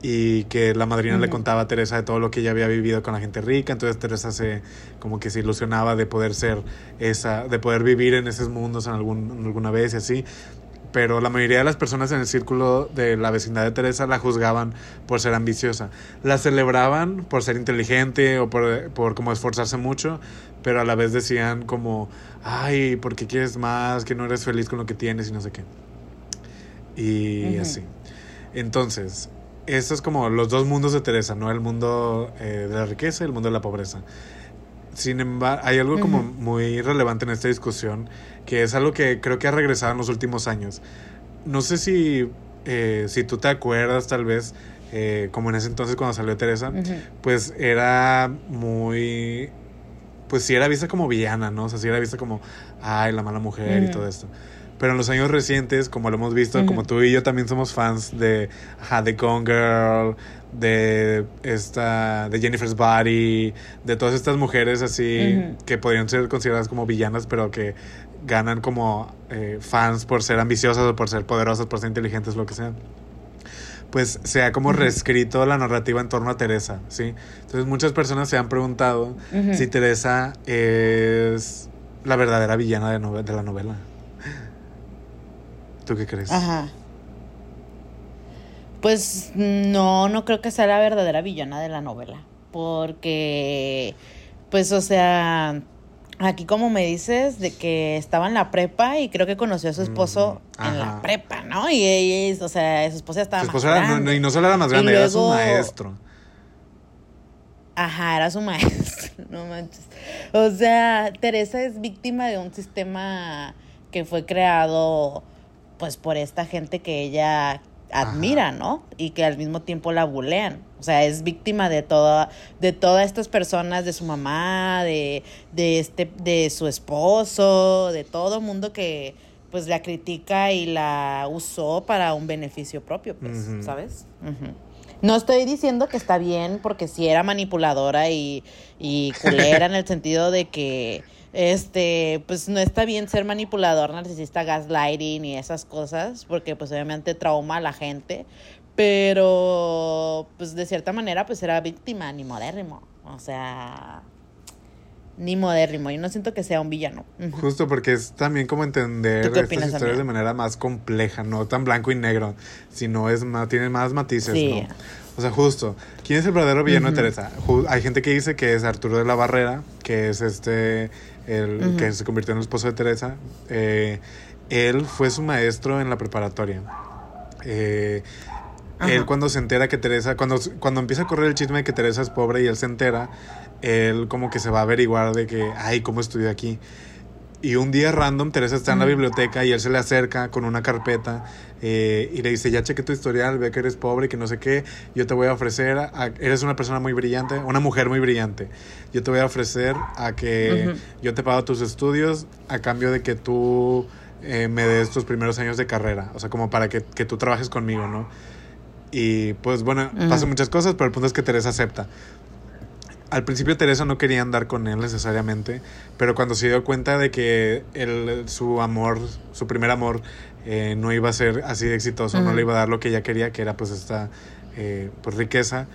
Y que la madrina le contaba a Teresa de todo lo que ella había vivido con la gente rica. Entonces Teresa se como que se ilusionaba de poder ser esa, de poder vivir en esos mundos en, algún, en alguna vez y así. Pero la mayoría de las personas en el círculo de la vecindad de Teresa la juzgaban por ser ambiciosa. La celebraban por ser inteligente o por, por como esforzarse mucho, pero a la vez decían como, ay, ¿por qué quieres más? Que no eres feliz con lo que tienes y no sé qué. Y así. Entonces, estos es como los dos mundos de Teresa, ¿no? El mundo eh, de la riqueza y el mundo de la pobreza. sin embargo, hay algo como muy relevante en esta discusión, que es algo que creo que ha regresado en los últimos años. No sé si, eh, si tú te acuerdas tal vez, eh, como en ese entonces cuando salió Teresa, pues era muy... Pues sí era vista como villana, ¿no? O sea, sí era vista como, ay, la mala mujer y todo esto. Pero en los años recientes, como lo hemos visto, como tú y yo también somos fans de, ajá, de Gone Girl, de esta, de Jennifer's Body, de todas estas mujeres así que podrían ser consideradas como villanas, pero que ganan como eh, fans por ser ambiciosas o por ser poderosas, por ser inteligentes, lo que sea. Pues se ha como reescrito la narrativa en torno a Teresa, ¿sí? Entonces muchas personas se han preguntado si Teresa es la verdadera villana de, de la novela. ¿Tú qué crees? Ajá. Pues no, no creo que sea la verdadera villana de la novela. Porque, pues, o sea, aquí como me dices, de que estaba en la prepa y creo que conoció a su esposo en la prepa, ¿no? Y ella, o sea, su esposa estaba su esposo más grande. y no solo era más grande, era su maestro. Ajá, era su maestro, no manches. O sea, Teresa es víctima de un sistema que fue creado pues por esta gente que ella admira, ¿no? Y que al mismo tiempo la bulean. O sea, es víctima de toda, de todas estas personas, de su mamá, de, de este, de su esposo, de todo mundo que pues la critica y la usó para un beneficio propio, pues, ¿sabes? No estoy diciendo que está bien porque si era manipuladora y, y culera en el sentido de que este, pues no está bien ser manipulador, narcisista, gaslighting y esas cosas, porque pues obviamente trauma a la gente, pero pues de cierta manera pues era víctima, ni modérrimo, o sea, ni modérrimo, yo no siento que sea un villano. Justo porque es también como entender estas historias de manera más compleja, no tan blanco y negro, sino es más, tiene más matices, ¿no? O sea, justo, ¿quién es el verdadero villano de Teresa? Hay gente que dice que es Arturo de la Barrera, que es este el que se convirtió en el esposo de Teresa, eh, él fue su maestro en la preparatoria. Eh, él cuando se entera que Teresa, cuando, cuando empieza a correr el chisme de que Teresa es pobre y él se entera, él como que se va a averiguar de que, ay, ¿cómo estudió aquí? Y un día random, Teresa está en la biblioteca y él se le acerca con una carpeta eh, y le dice, ya cheque tu historial, ve que eres pobre y que no sé qué, yo te voy a ofrecer, eres una persona muy brillante, una mujer muy brillante, yo te voy a ofrecer a que yo te pago tus estudios a cambio de que tú eh, me des tus primeros años de carrera, o sea, como para que, que tú trabajes conmigo, ¿no? Y pues bueno, pasan muchas cosas, pero el punto es que Teresa acepta. Al principio Teresa no quería andar con él necesariamente, pero cuando se dio cuenta de que él, su amor, su primer amor, eh, no iba a ser así de exitoso, no le iba a dar lo que ella quería, que era pues esta eh, pues, riqueza,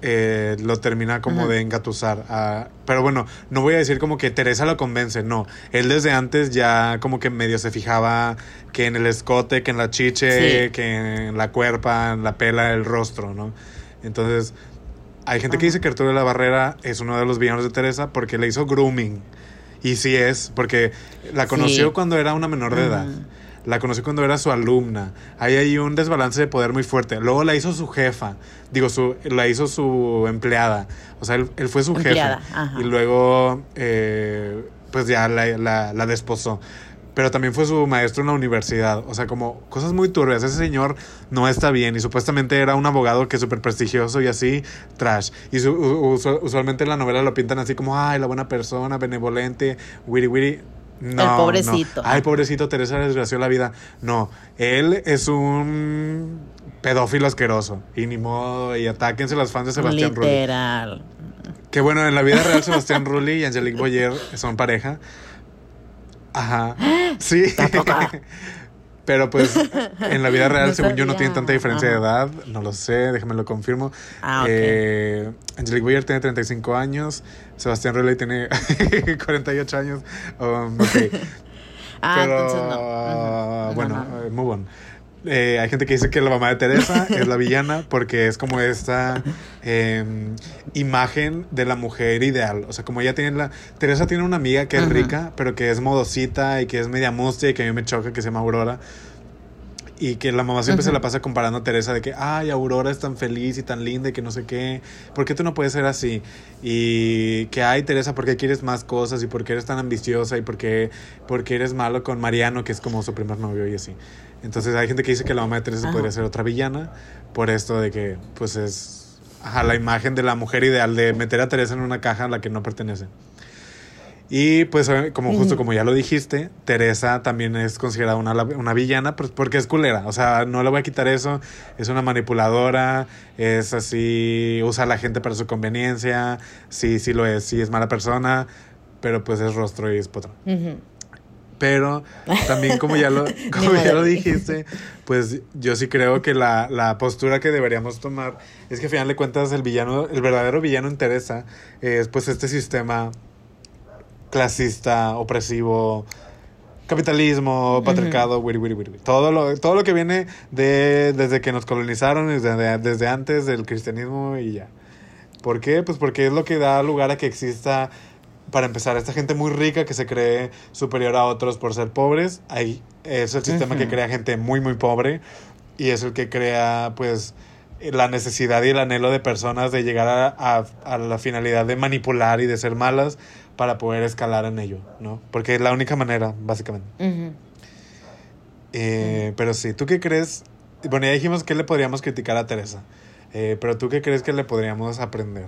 eh, lo termina como de engatusar. pero bueno, no voy a decir como que Teresa lo convence, no. Él desde antes ya como que medio se fijaba que en el escote, que en la chiche, que en la cuerpa, en la pela, el rostro, ¿no? Entonces hay gente que dice que Arturo de la Barrera es uno de los villanos de Teresa porque le hizo grooming. Y sí es, porque la conoció cuando era una menor de edad. La conoció cuando era su alumna. Ahí hay un desbalance de poder muy fuerte. Luego la hizo su jefa. Digo, su, la hizo su empleada. O sea, él, fue su jefa. Y luego, eh, pues ya la, la, la desposó pero también fue su maestro en la universidad. O sea, como cosas muy turbias. Ese señor no está bien y supuestamente era un abogado que es súper prestigioso y así, trash. Y usualmente en la novela lo pintan así como, ay, la buena persona, benevolente, wiri wiri. No, el pobrecito. Ay, pobrecito, Teresa le desgració la vida. No, él es un pedófilo asqueroso. Y ni modo, y atáquense los fans de Sebastián Rulli. Literal. Que bueno, en la vida real Sebastián Rulli y Angelique Boyer son pareja. Ajá. Sí. Pero pues en la vida real, según yo, no tiene tanta diferencia de edad. No lo sé, déjame lo confirmo. Ah, eh, Angelique Boyer tiene 35 años. Sebastián Rulli tiene 48 años. Um, ah, entonces no. Bueno, uh move on. Eh, hay gente que dice que la mamá de Teresa es la villana porque es como esta em, imagen de la mujer ideal. O sea, como ella tiene la... Teresa tiene una amiga que es rica, pero que es modosita y que es media mustia y que a mí me choca, que se llama Aurora. y que la mamá siempre se la pasa comparando a Teresa de que, ay, Aurora es tan feliz y tan linda y que no sé qué, ¿por qué tú no puedes ser así? Y que, ay, Teresa, ¿por qué quieres más cosas? ¿Y por qué eres tan ambiciosa? ¿Y por qué, por qué eres malo con Mariano, que es como su primer novio y así? Entonces hay gente que dice que la mamá de Teresa Ajá. podría ser otra villana por esto de que, pues es, ajá, la imagen de la mujer ideal de meter a Teresa en una caja a la que no pertenece. Y pues eh, como justo como ya lo dijiste, Teresa también es considerada una, una villana pues, porque es culera. O sea, no le voy a quitar eso. Es una manipuladora, es así, usa a la gente para su conveniencia. Sí, sí lo es, sí es mala persona, pero pues es rostro y es potra. Ujú. Pero también como ya lo, como ya lo dijiste, pues yo sí creo que la, la postura que deberíamos tomar es que al final de cuentas el villano, el verdadero villano en Teresa es pues este sistema clasista, opresivo, capitalismo, patriarcado, wiri, wiri. todo lo todo lo que viene de desde que nos colonizaron desde, desde antes del cristianismo y ya. ¿Por qué? Pues porque es lo que da lugar a que exista para empezar, esta gente muy rica que se cree superior a otros por ser pobres, ahí es el sistema que crea gente muy, muy pobre y es el que crea, pues, la necesidad y el anhelo de personas de llegar a, a- a la finalidad de manipular y de ser malas para poder escalar en ello, ¿no? Porque es la única manera, básicamente. Eh, Pero sí, ¿tú qué crees? Bueno, ya dijimos que le podríamos criticar a Teresa, eh, pero ¿tú qué crees que le podríamos aprender?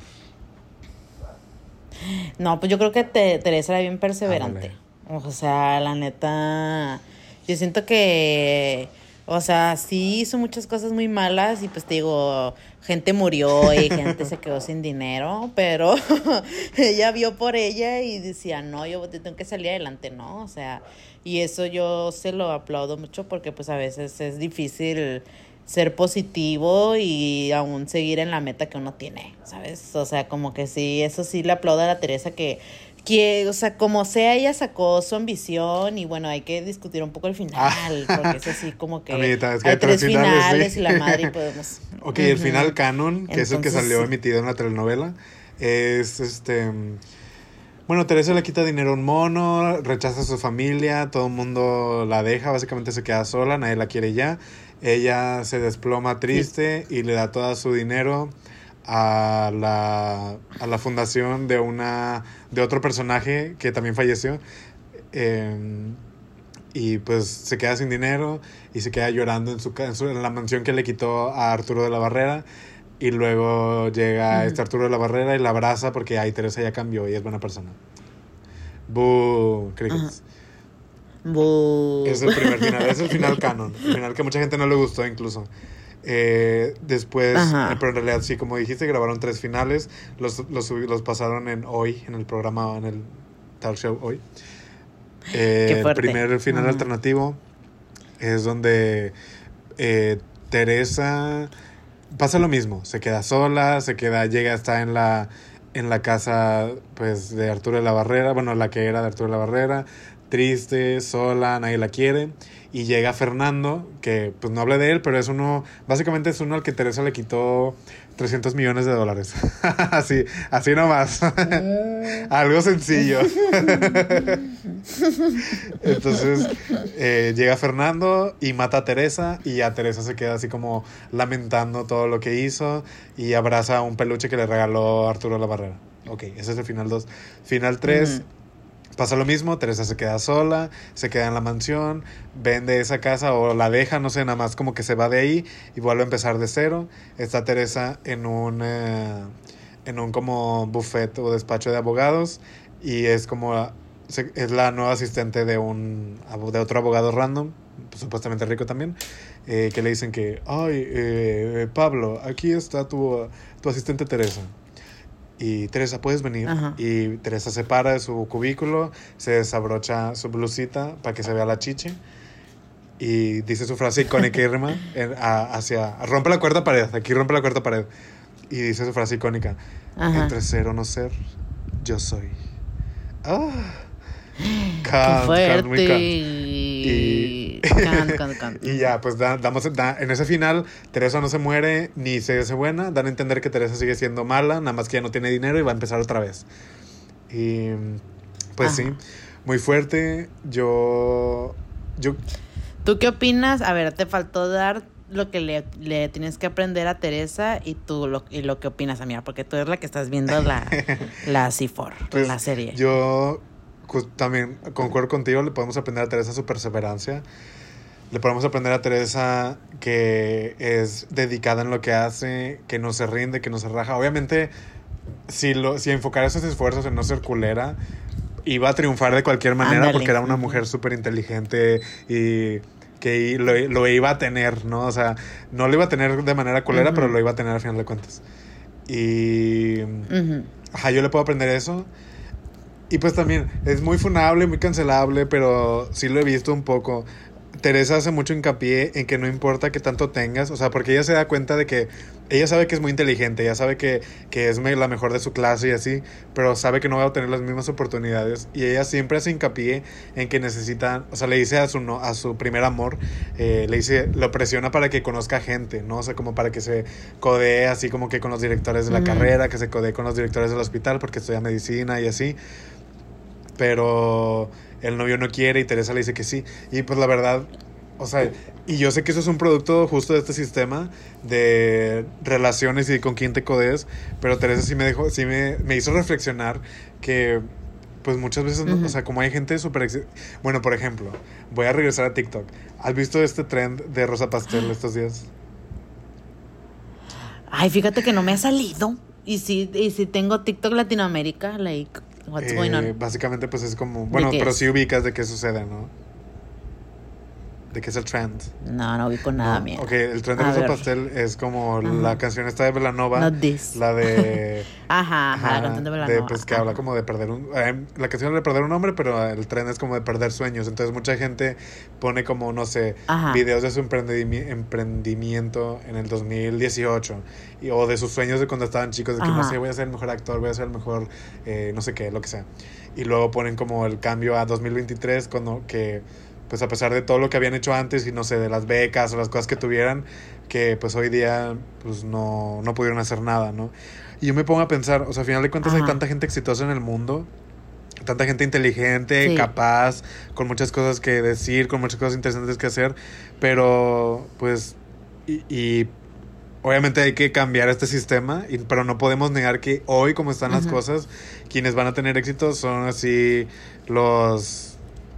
No, pues yo creo que te- Teresa era bien perseverante. Ándale. O sea, la neta, yo siento que, o sea, sí hizo muchas cosas muy malas y pues te digo, gente murió y gente se quedó sin dinero, pero ella vio por ella y decía, no, yo tengo que salir adelante, ¿no? O sea, y eso yo se lo aplaudo mucho porque pues a veces es difícil ser positivo y aún seguir en la meta que uno tiene, ¿sabes? O sea, como que sí, eso sí le aplaudo a la Teresa que, que o sea, como sea, ella sacó su ambición y bueno, hay que discutir un poco el final, porque es así como que Amiguita, es que hay hay tres finales, finales, sí. y la madre y podemos... Ok, el final canon, que es el que salió emitido en la telenovela, es este. Bueno, Teresa le quita dinero a un mono, rechaza a su familia, todo el mundo la deja, básicamente se queda sola, nadie la quiere ya. Ella se desploma triste y le da todo su dinero a la, a la fundación de una de otro personaje que también falleció. Em, y pues se queda sin dinero y se queda llorando en, su, en, su- en la mansión que le quitó a Arturo de la Barrera. Y luego llega este Arturo de la Barrera y la abraza porque ahí Teresa ya cambió y es buena persona. Boo, crickets. Es el primer final, es el final canon. El final que mucha gente no le gustó incluso. Eh, después, Ajá. eh, pero en realidad sí, como dijiste, grabaron tres finales. Los, los, los pasaron en hoy, en el programa, en el talk show hoy. Eh, el primer final alternativo es donde eh, Teresa pasa lo mismo. Se queda sola, se queda, llega, está en la en la casa pues de Arturo de la Barrera, bueno, la que era de Arturo de la Barrera, triste, sola, nadie la quiere. Y llega Fernando, que pues no habla de él, pero es uno, básicamente es uno al que Teresa le quitó 300 millones de dólares. así, así nomás. Algo sencillo. Entonces eh, llega Fernando y mata a Teresa y ya Teresa se queda así como lamentando todo lo que hizo y abraza a un peluche que le regaló Arturo La Barrera. Ok, ese es el final 2. Final 3. Ujú. Pasa lo mismo, Teresa se queda sola, se queda en la mansión, vende esa casa o la deja, no sé, nada más como que se va de ahí y vuelve a empezar de cero. Está Teresa en un, eh, en un como buffet o despacho de abogados y es como, es la nueva asistente de un, de otro abogado random, supuestamente rico también, eh, que le dicen que, ay, eh, Pablo, aquí está tu, tu asistente Teresa. Y Teresa, ¿puedes venir? Ajá. Y Teresa se para de su cubículo, se desabrocha su blusita para que se vea la chiche. Y dice su frase icónica Irma, en- a- hacia... Rompe la cuarta pared, aquí rompe la cuarta pared. Y dice su frase icónica. Ajá. Entre ser o no ser, yo soy. Ah. Qué Cant, cant, muy fuerte. cant. Y... Y- ya, pues da- damos, da- en ese final, Teresa no se muere ni se hace buena. Dan a entender que Teresa sigue siendo mala, nada más que ya no tiene dinero y va a empezar otra vez. Y pues Ajá. sí, muy fuerte. Yo, yo ¿Tú qué opinas? A ver, te faltó dar lo que le, le tienes que aprender a Teresa y tú lo, y lo que opinas, amiga, porque tú eres la que estás viendo la, la C4, Pues, la serie. Yo también concuerdo contigo, le podemos aprender a Teresa su perseverancia. Le podemos aprender a Teresa que es dedicada en lo que hace, que no se rinde, que no se raja. Obviamente, si, lo, si enfocar esos esfuerzos en no ser culera, iba a triunfar de cualquier manera porque era una mujer súper inteligente y que lo, lo iba a tener, ¿no? O sea, no lo iba a tener de manera culera, pero lo iba a tener al final de cuentas. Y... Ujú. Ajá, yo le puedo aprender eso. Y pues también es muy funable, muy cancelable, pero sí lo he visto un poco. Teresa hace mucho hincapié en que no importa qué tanto tengas, o sea, porque ella se da cuenta de que ella sabe que es muy inteligente, ella sabe que, que es la mejor de su clase y así, pero sabe que no va a tener las mismas oportunidades y ella siempre hace hincapié en que necesita, o sea, le dice a su, no, a su primer amor, eh, le dice, lo presiona para que conozca gente, ¿no? O sea, como para que se codee así como que con los directores de la Ujú. carrera, que se codee con los directores del hospital porque estudia medicina y así pero el novio no quiere y Teresa le dice que sí. Y pues la verdad, o sea, y yo sé que eso es un producto justo de este sistema de relaciones y con quién te codees, pero Teresa sí me dejó, sí me, me hizo reflexionar que pues muchas veces, o sea, como hay gente súper... Bueno, por ejemplo, voy a regresar a TikTok. ¿Has visto este trend de Rosa Pastel estos días? Ay, fíjate que no me ha salido. Y si, y si tengo TikTok Latinoamérica, like, what's going Eh, on? básicamente pues es como... Bueno, pero es? sí ubicas de qué sucede, ¿no? De qué es el trend. No, no ubico nada, No, mía. Ok, el tren de ver. Pastel es como Ajá. la canción esta de Velanova. Not this. La de. Ajá, ajá, la canción de Belanova. Pues que ajá. habla como de perder un. eh, la canción de perder un hombre, pero el tren es como de perder sueños. Entonces mucha gente pone como, no sé, videos de su emprendimi- emprendimiento en el 2018. Y, o de sus sueños de cuando estaban chicos, de que no sé, voy a ser el mejor actor, voy a ser el mejor, eh, no sé qué, lo que sea. Y luego ponen como el cambio a 2023, cuando que pues a pesar de todo lo que habían hecho antes y no sé, de las becas o las cosas que tuvieran, que pues hoy día pues no, no pudieron hacer nada, ¿no? Y yo me pongo a pensar, o sea, al final de cuentas hay Ajá. tanta gente exitosa en el mundo, tanta gente inteligente, Sí. capaz, con muchas cosas que decir, con muchas cosas interesantes que hacer, pero pues, y, y obviamente hay que cambiar este sistema, y- pero no podemos negar que hoy, como están las cosas, quienes van a tener éxito son así los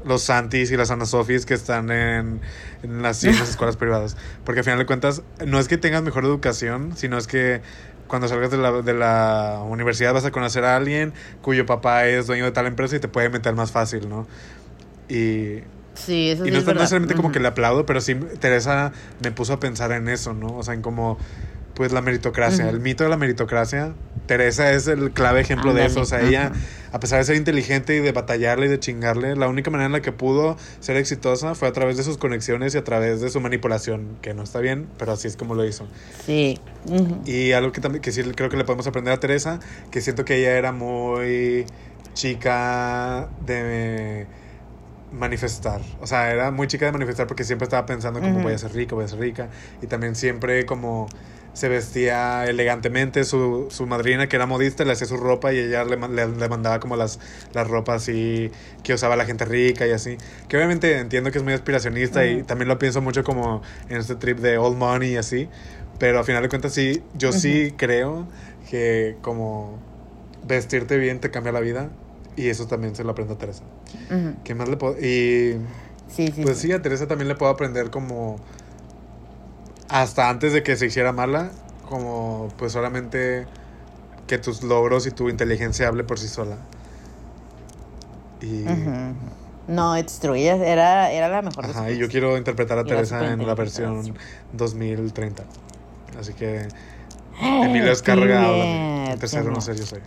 los Santis y las Ana Sofis que están en, en las, en las escuelas privadas. Porque al final de cuentas, no es que tengas mejor educación, sino es que cuando salgas de la, de la universidad vas a conocer a alguien cuyo papá es dueño de tal empresa y te puede meter más fácil, ¿no? Y, Sí, eso y sí no es necesariamente como que le aplaudo, pero sí Teresa me puso a pensar en eso, ¿no? O sea, en como, pues la meritocracia, el mito de la meritocracia. Teresa es el clave ejemplo de eso. O sea, ella, a pesar de ser inteligente y de batallarle y de chingarle, la única manera en la que pudo ser exitosa fue a través de sus conexiones y a través de su manipulación, que no está bien, pero así es como lo hizo. Sí. Y algo que también que sí creo que le podemos aprender a Teresa, que siento que ella era muy chica de manifestar. O sea, era muy chica de manifestar porque siempre estaba pensando como voy a ser rica, voy a ser rica. Y también siempre como se vestía elegantemente. Su, su madrina, que era modista, le hacía su ropa y ella le, le- le mandaba como las, las ropas así que usaba la gente rica y así. Que obviamente entiendo que es muy aspiracionista y también lo pienso mucho como en este trip de old money y así. Pero al final de cuentas sí, yo sí creo que como vestirte bien te cambia la vida. Y eso también se lo aprendo a Teresa. ¿Qué más le puedo...? Y Sí, sí. pues sí, a Teresa también le puedo aprender como... Hasta antes de que se hiciera mala, como pues solamente que tus logros y tu inteligencia hable por sí sola. Y... No, it's true. Era, era la mejor. Ajá, y yo quiero interpretar a Teresa en la versión that's 2030. Así que Emilio Escarga. En tercero no sé, yo soy.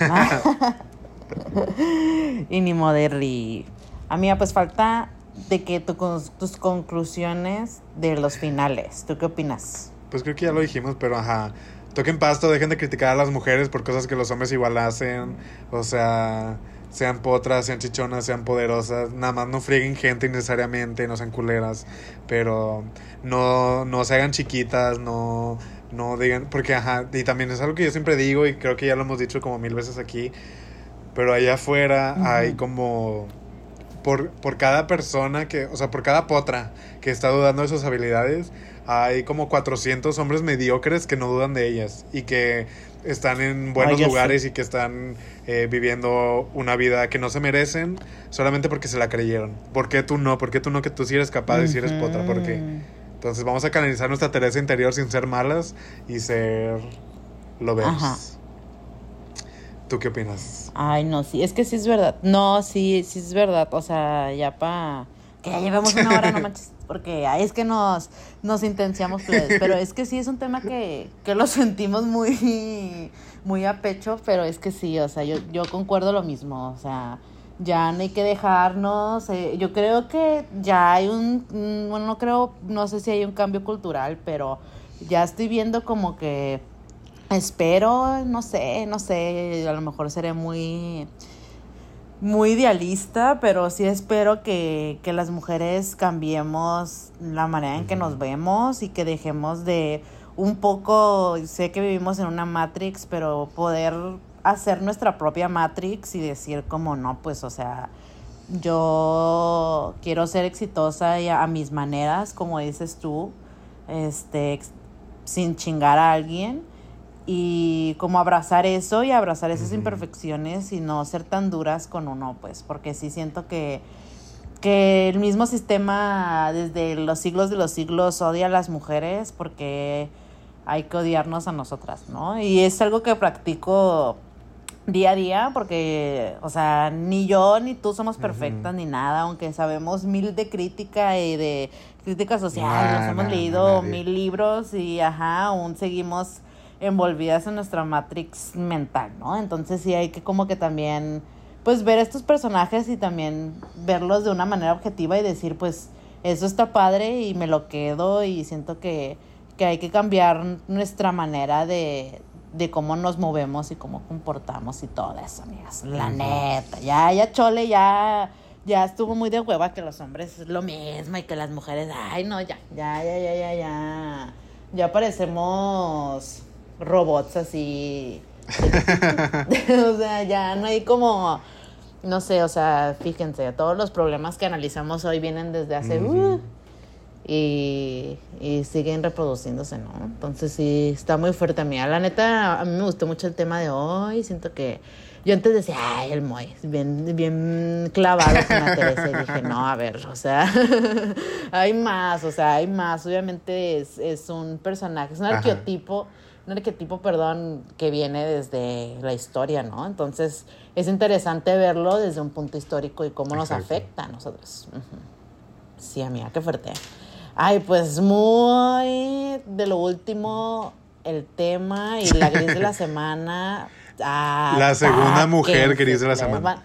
y ni moderri. Amiga, pues falta de que tu, tus conclusiones de los finales. ¿Tú qué opinas? Pues creo que ya lo dijimos, pero ajá. Toquen pasto, dejen de criticar a las mujeres por cosas que los hombres igual hacen. O sea, sean potras, sean chichonas, sean poderosas. Nada más no frieguen gente innecesariamente, no sean culeras. Pero no, no se hagan chiquitas, no, no digan. Porque ajá, y también es algo que yo siempre digo y creo que ya lo hemos dicho como mil veces aquí. Pero allá afuera hay como por, por cada persona que, o sea, por cada potra que está dudando de sus habilidades, hay como 400 hombres mediocres que no dudan de ellas y que están en buenos Ay, lugares y que están eh, viviendo una vida que no se merecen solamente porque se la creyeron. ¿Por qué tú no? ¿Por qué tú no que tú sí eres capaz de si eres potra? ¿Por qué? Entonces vamos a canalizar nuestra Teresa interior sin ser malas y ser lo ves. ¿Tú qué opinas? Ay, no, sí, es que sí es verdad. No, sí, sí es verdad. O sea, ya pa. Que ya llevamos una hora, no manches. Porque ay, es que nos, nos intenciamos. Pero es que sí es un tema que, que lo sentimos muy, muy a pecho. Pero es que sí, o sea, yo, yo concuerdo lo mismo. O sea, ya no hay que dejarnos. eh, yo creo que ya hay un. mm, Bueno, no creo, no sé si hay un cambio cultural, pero ya estoy viendo como que. Espero, no sé, no sé, a lo mejor seré muy, muy idealista, pero sí espero que, que las mujeres cambiemos la manera en que nos vemos y que dejemos de un poco, sé que vivimos en una Matrix, pero poder hacer nuestra propia Matrix y decir como no, pues o sea, yo quiero ser exitosa y a, a mis maneras, como dices tú, este, sin chingar a alguien y como abrazar eso y abrazar esas imperfecciones y no ser tan duras con uno, pues, porque sí siento que, que el mismo sistema desde los siglos de los siglos odia a las mujeres porque hay que odiarnos a nosotras, ¿no? Y es algo que practico día a día porque, o sea, ni yo ni tú somos perfectas ni nada, aunque sabemos mil de crítica y de crítica social, Nah, nos hemos nah, leído mil libros y, ajá, aún seguimos envolvidas en nuestra matrix mental, ¿no? Entonces sí hay que como que también, pues ver estos personajes y también verlos de una manera objetiva y decir, pues eso está padre y me lo quedo y siento que, que hay que cambiar nuestra manera de, de cómo nos movemos y cómo comportamos y todo eso, amigas. La neta, ya, ya chole, ya, ya estuvo muy de hueva que los hombres es lo mismo y que las mujeres, ay no, ya, ya, ya, ya, ya, ya. Ya parecemos robots así. o sea, ya no hay como, no sé, o sea, fíjense, todos los problemas que analizamos hoy vienen desde hace... Uh, y, y siguen reproduciéndose, ¿no? Entonces sí, está muy fuerte a mí. La neta, a mí me gustó mucho el tema de hoy. Siento que yo antes decía, ay, el Moy, bien, bien clavado con la Teresa. Y dije, no, a ver, o sea, hay más, o sea, hay más. Obviamente es, es un personaje, es un Ajá. arqueotipo, un arquetipo, perdón, que viene desde la historia, ¿no? Entonces es interesante verlo desde un punto histórico y cómo nos afecta a nosotros. Sí, amiga, qué fuerte. Ay, pues muy de lo último, el tema y la gris de la semana. Ah, La segunda mujer gris de la semana.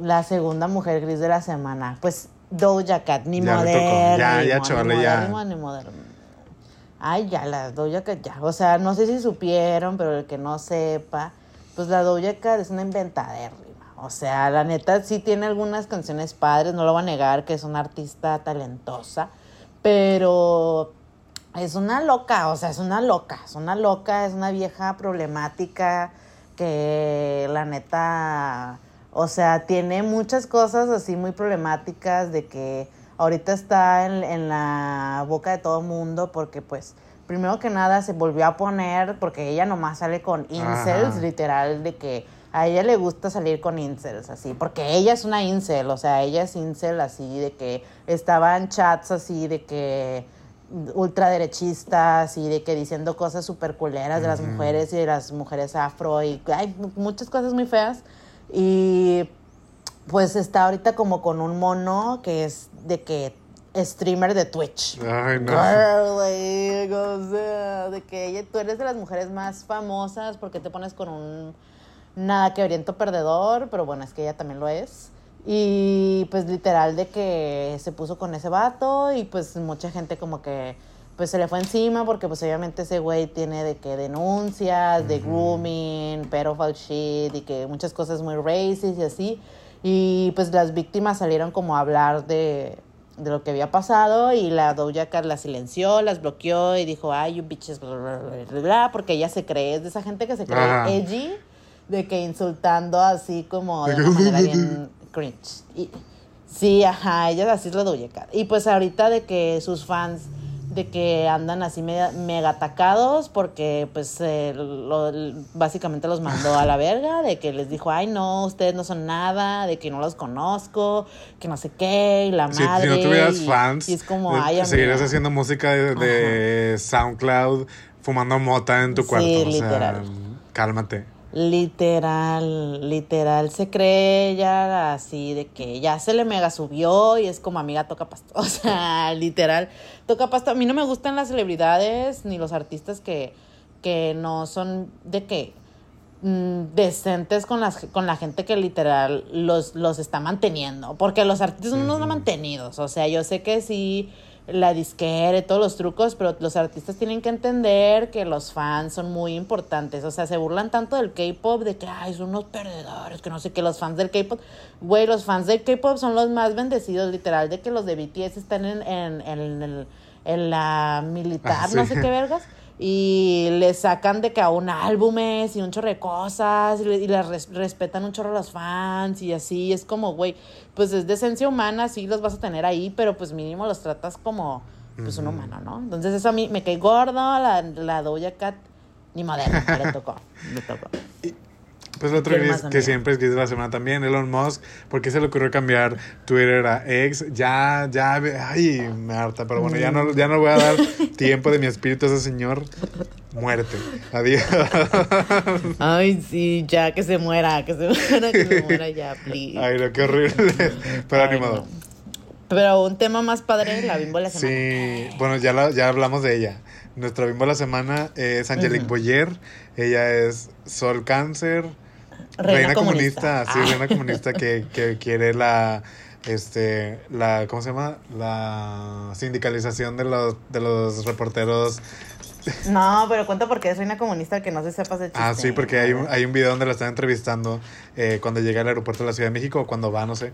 La segunda mujer gris de la semana. Pues Doja Cat, ni Ya. Ya, ya, chole, ya. Ni moderno. Ay, ya, la Doja Cat, ya. O sea, no sé si supieron, pero el que no sepa, pues la Doja Cat es una inventadérrima. O sea, la neta sí tiene algunas canciones padres, no lo voy a negar que es una artista talentosa, pero es una loca, o sea, es una loca, es una loca, es una vieja problemática que la neta, o sea, tiene muchas cosas así muy problemáticas de que ahorita está en, en la boca de todo el mundo porque pues primero que nada se volvió a poner porque ella nomás sale con incels, Ajá. literal, de que a ella le gusta salir con incels así, porque ella es una incel, o sea, ella es incel así, de que estaba en chats así, de que ultraderechistas y de que diciendo cosas súper culeras de las mujeres y de las mujeres afro y hay muchas cosas muy feas y pues está ahorita como con un mono que es de que streamer de Twitch. Ay, no. Girl, like, o sea, de que ella, tú eres de las mujeres más famosas porque te pones con un nada que oriento perdedor, pero bueno, es que ella también lo es. Y pues literal de que se puso con ese vato y pues mucha gente como que pues se le fue encima porque pues obviamente ese güey tiene de que denuncias de grooming, pedophile shit y que muchas cosas muy racist y así. Y pues las víctimas salieron como a hablar de, de lo que había pasado y la Doja Cat la silenció, las bloqueó y dijo, ay, you bitches, bla, bla, bla, bla, bla", porque ella se cree, es de esa gente que se cree edgy, de que insultando así como de una manera bien cringe. Y, sí, ajá, ella así es la Doja Cat. Y pues ahorita de que sus fans de que andan así mega, mega atacados porque pues eh, lo- básicamente los mandó a la verga, de que les dijo, ay no, ustedes no son nada, de que no los conozco, que no sé qué, y la madre. si no tuvieras y- fans, y es como, eh, ay, amiga". seguirías haciendo música de, de SoundCloud, fumando mota en tu Sí, cuarto. o sea, literal. cálmate. Literal, literal, se cree ya así de que ya se le mega subió y es como amiga toca pasto. O sea, literal, toca pasto. A mí no me gustan las celebridades ni los artistas que, que no son de que mm, decentes con las con la gente que literal los, los está manteniendo. Porque los artistas son unos mantenidos. O sea, yo sé que sí la disquera y todos los trucos, pero los artistas tienen que entender que los fans son muy importantes. O sea, se burlan tanto del K-pop de que, ay, son unos perdedores, que no sé qué, los fans del K-pop. Güey, los fans del K-pop son los más bendecidos, literal, de que los de BTS están en, en, en, el- en la militar, Ah, sí. no sé qué vergas. Y le sacan de que aún álbumes y un chorro de cosas y, le- y les res- respetan un chorro a los fans y así. Es como, güey, pues es de esencia humana, sí los vas a tener ahí, pero pues mínimo los tratas como pues un humano, ¿no? Entonces eso a mí me cae gordo, la, la Doja Cat, ni moderna, le tocó, le tocó. Pues el otro ¿Quién gris más, que siempre es gris de la semana también, Elon Musk. ¿Por qué se le ocurrió cambiar Twitter a X? Ya, ya, ay, me harta. Pero bueno, ya no, ya no voy a dar tiempo de mi espíritu a ese señor. Muerte. Adiós. Ay, sí, ya que se muera, que se muera, que se muera ya, please. Ay, no, qué horrible. Pero Ay, animado. no. Pero un tema más padre, la bimbo de la semana. Sí, bueno, ya, la- ya hablamos de ella. Nuestra bimbo de la semana es Angelique. Boyer. Ella es Sol Cáncer. Reina comunista. sí, Ah. reina comunista que, que quiere la, este, la, ¿cómo se llama? La sindicalización de los, de los reporteros. No, pero cuenta porque es reina comunista que no se sepas de chiste. Ah, sí, porque hay un, hay un video donde la están entrevistando eh, cuando llega al aeropuerto de la Ciudad de México o cuando va, no sé.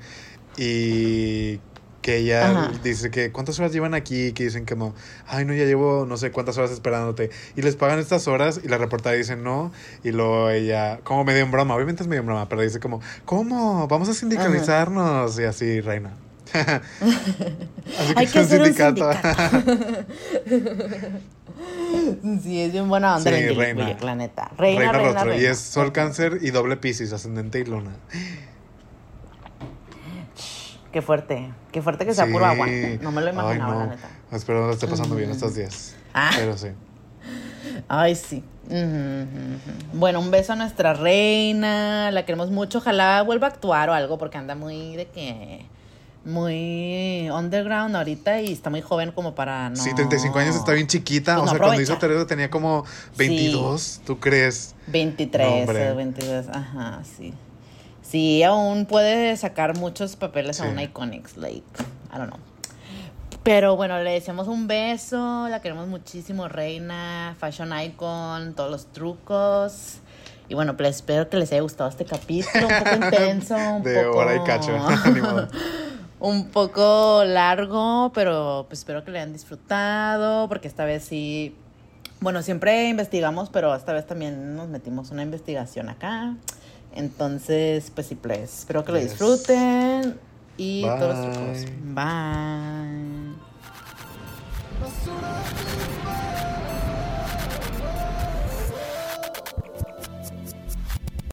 Y que ella Ajá. dice que cuántas horas llevan aquí, que dicen como, ay no, ya llevo no sé cuántas horas esperándote. Y les pagan estas horas y la reportera dice no. Y luego ella, como medio en broma, obviamente es medio en broma, pero dice como, ¿cómo? Vamos a sindicalizarnos. Y así, reina. así Hay que hacer un sindicato. sí, es bien buena onda Sí, reina. Reina, Reina, reina, rostro. reina. Y es Sol Cáncer y doble Piscis, ascendente y luna. Qué fuerte, qué fuerte que sea puro agua. No me lo imaginaba, Ay, no. la neta. Espero no lo esté pasando bien estos días. Ah. Pero sí. Ay, sí. Bueno, un beso a nuestra reina. La queremos mucho. Ojalá vuelva a actuar o algo porque anda muy de que. Muy underground ahorita y está muy joven como para no. Sí, 35 años está bien chiquita. Pues o no sea, cuando hizo. Teresa tenía como 22, ¿tú crees? 23 No, hombre. o 22, ajá, sí. Sí, aún puede sacar muchos papeles a una Iconics, like, I don't know. Pero bueno, le deseamos un beso, la queremos muchísimo, reina, fashion icon, todos los trucos. Y bueno, pues espero que les haya gustado este capítulo, un poco intenso, un De poco... hora y cacho. Un poco largo, pero pues espero que lo hayan disfrutado, porque esta vez sí, bueno, siempre investigamos, pero esta vez también nos metimos una investigación acá. Entonces, pues sí, pues, espero que lo Yes. disfruten y todos los Bye. trucos. Bye.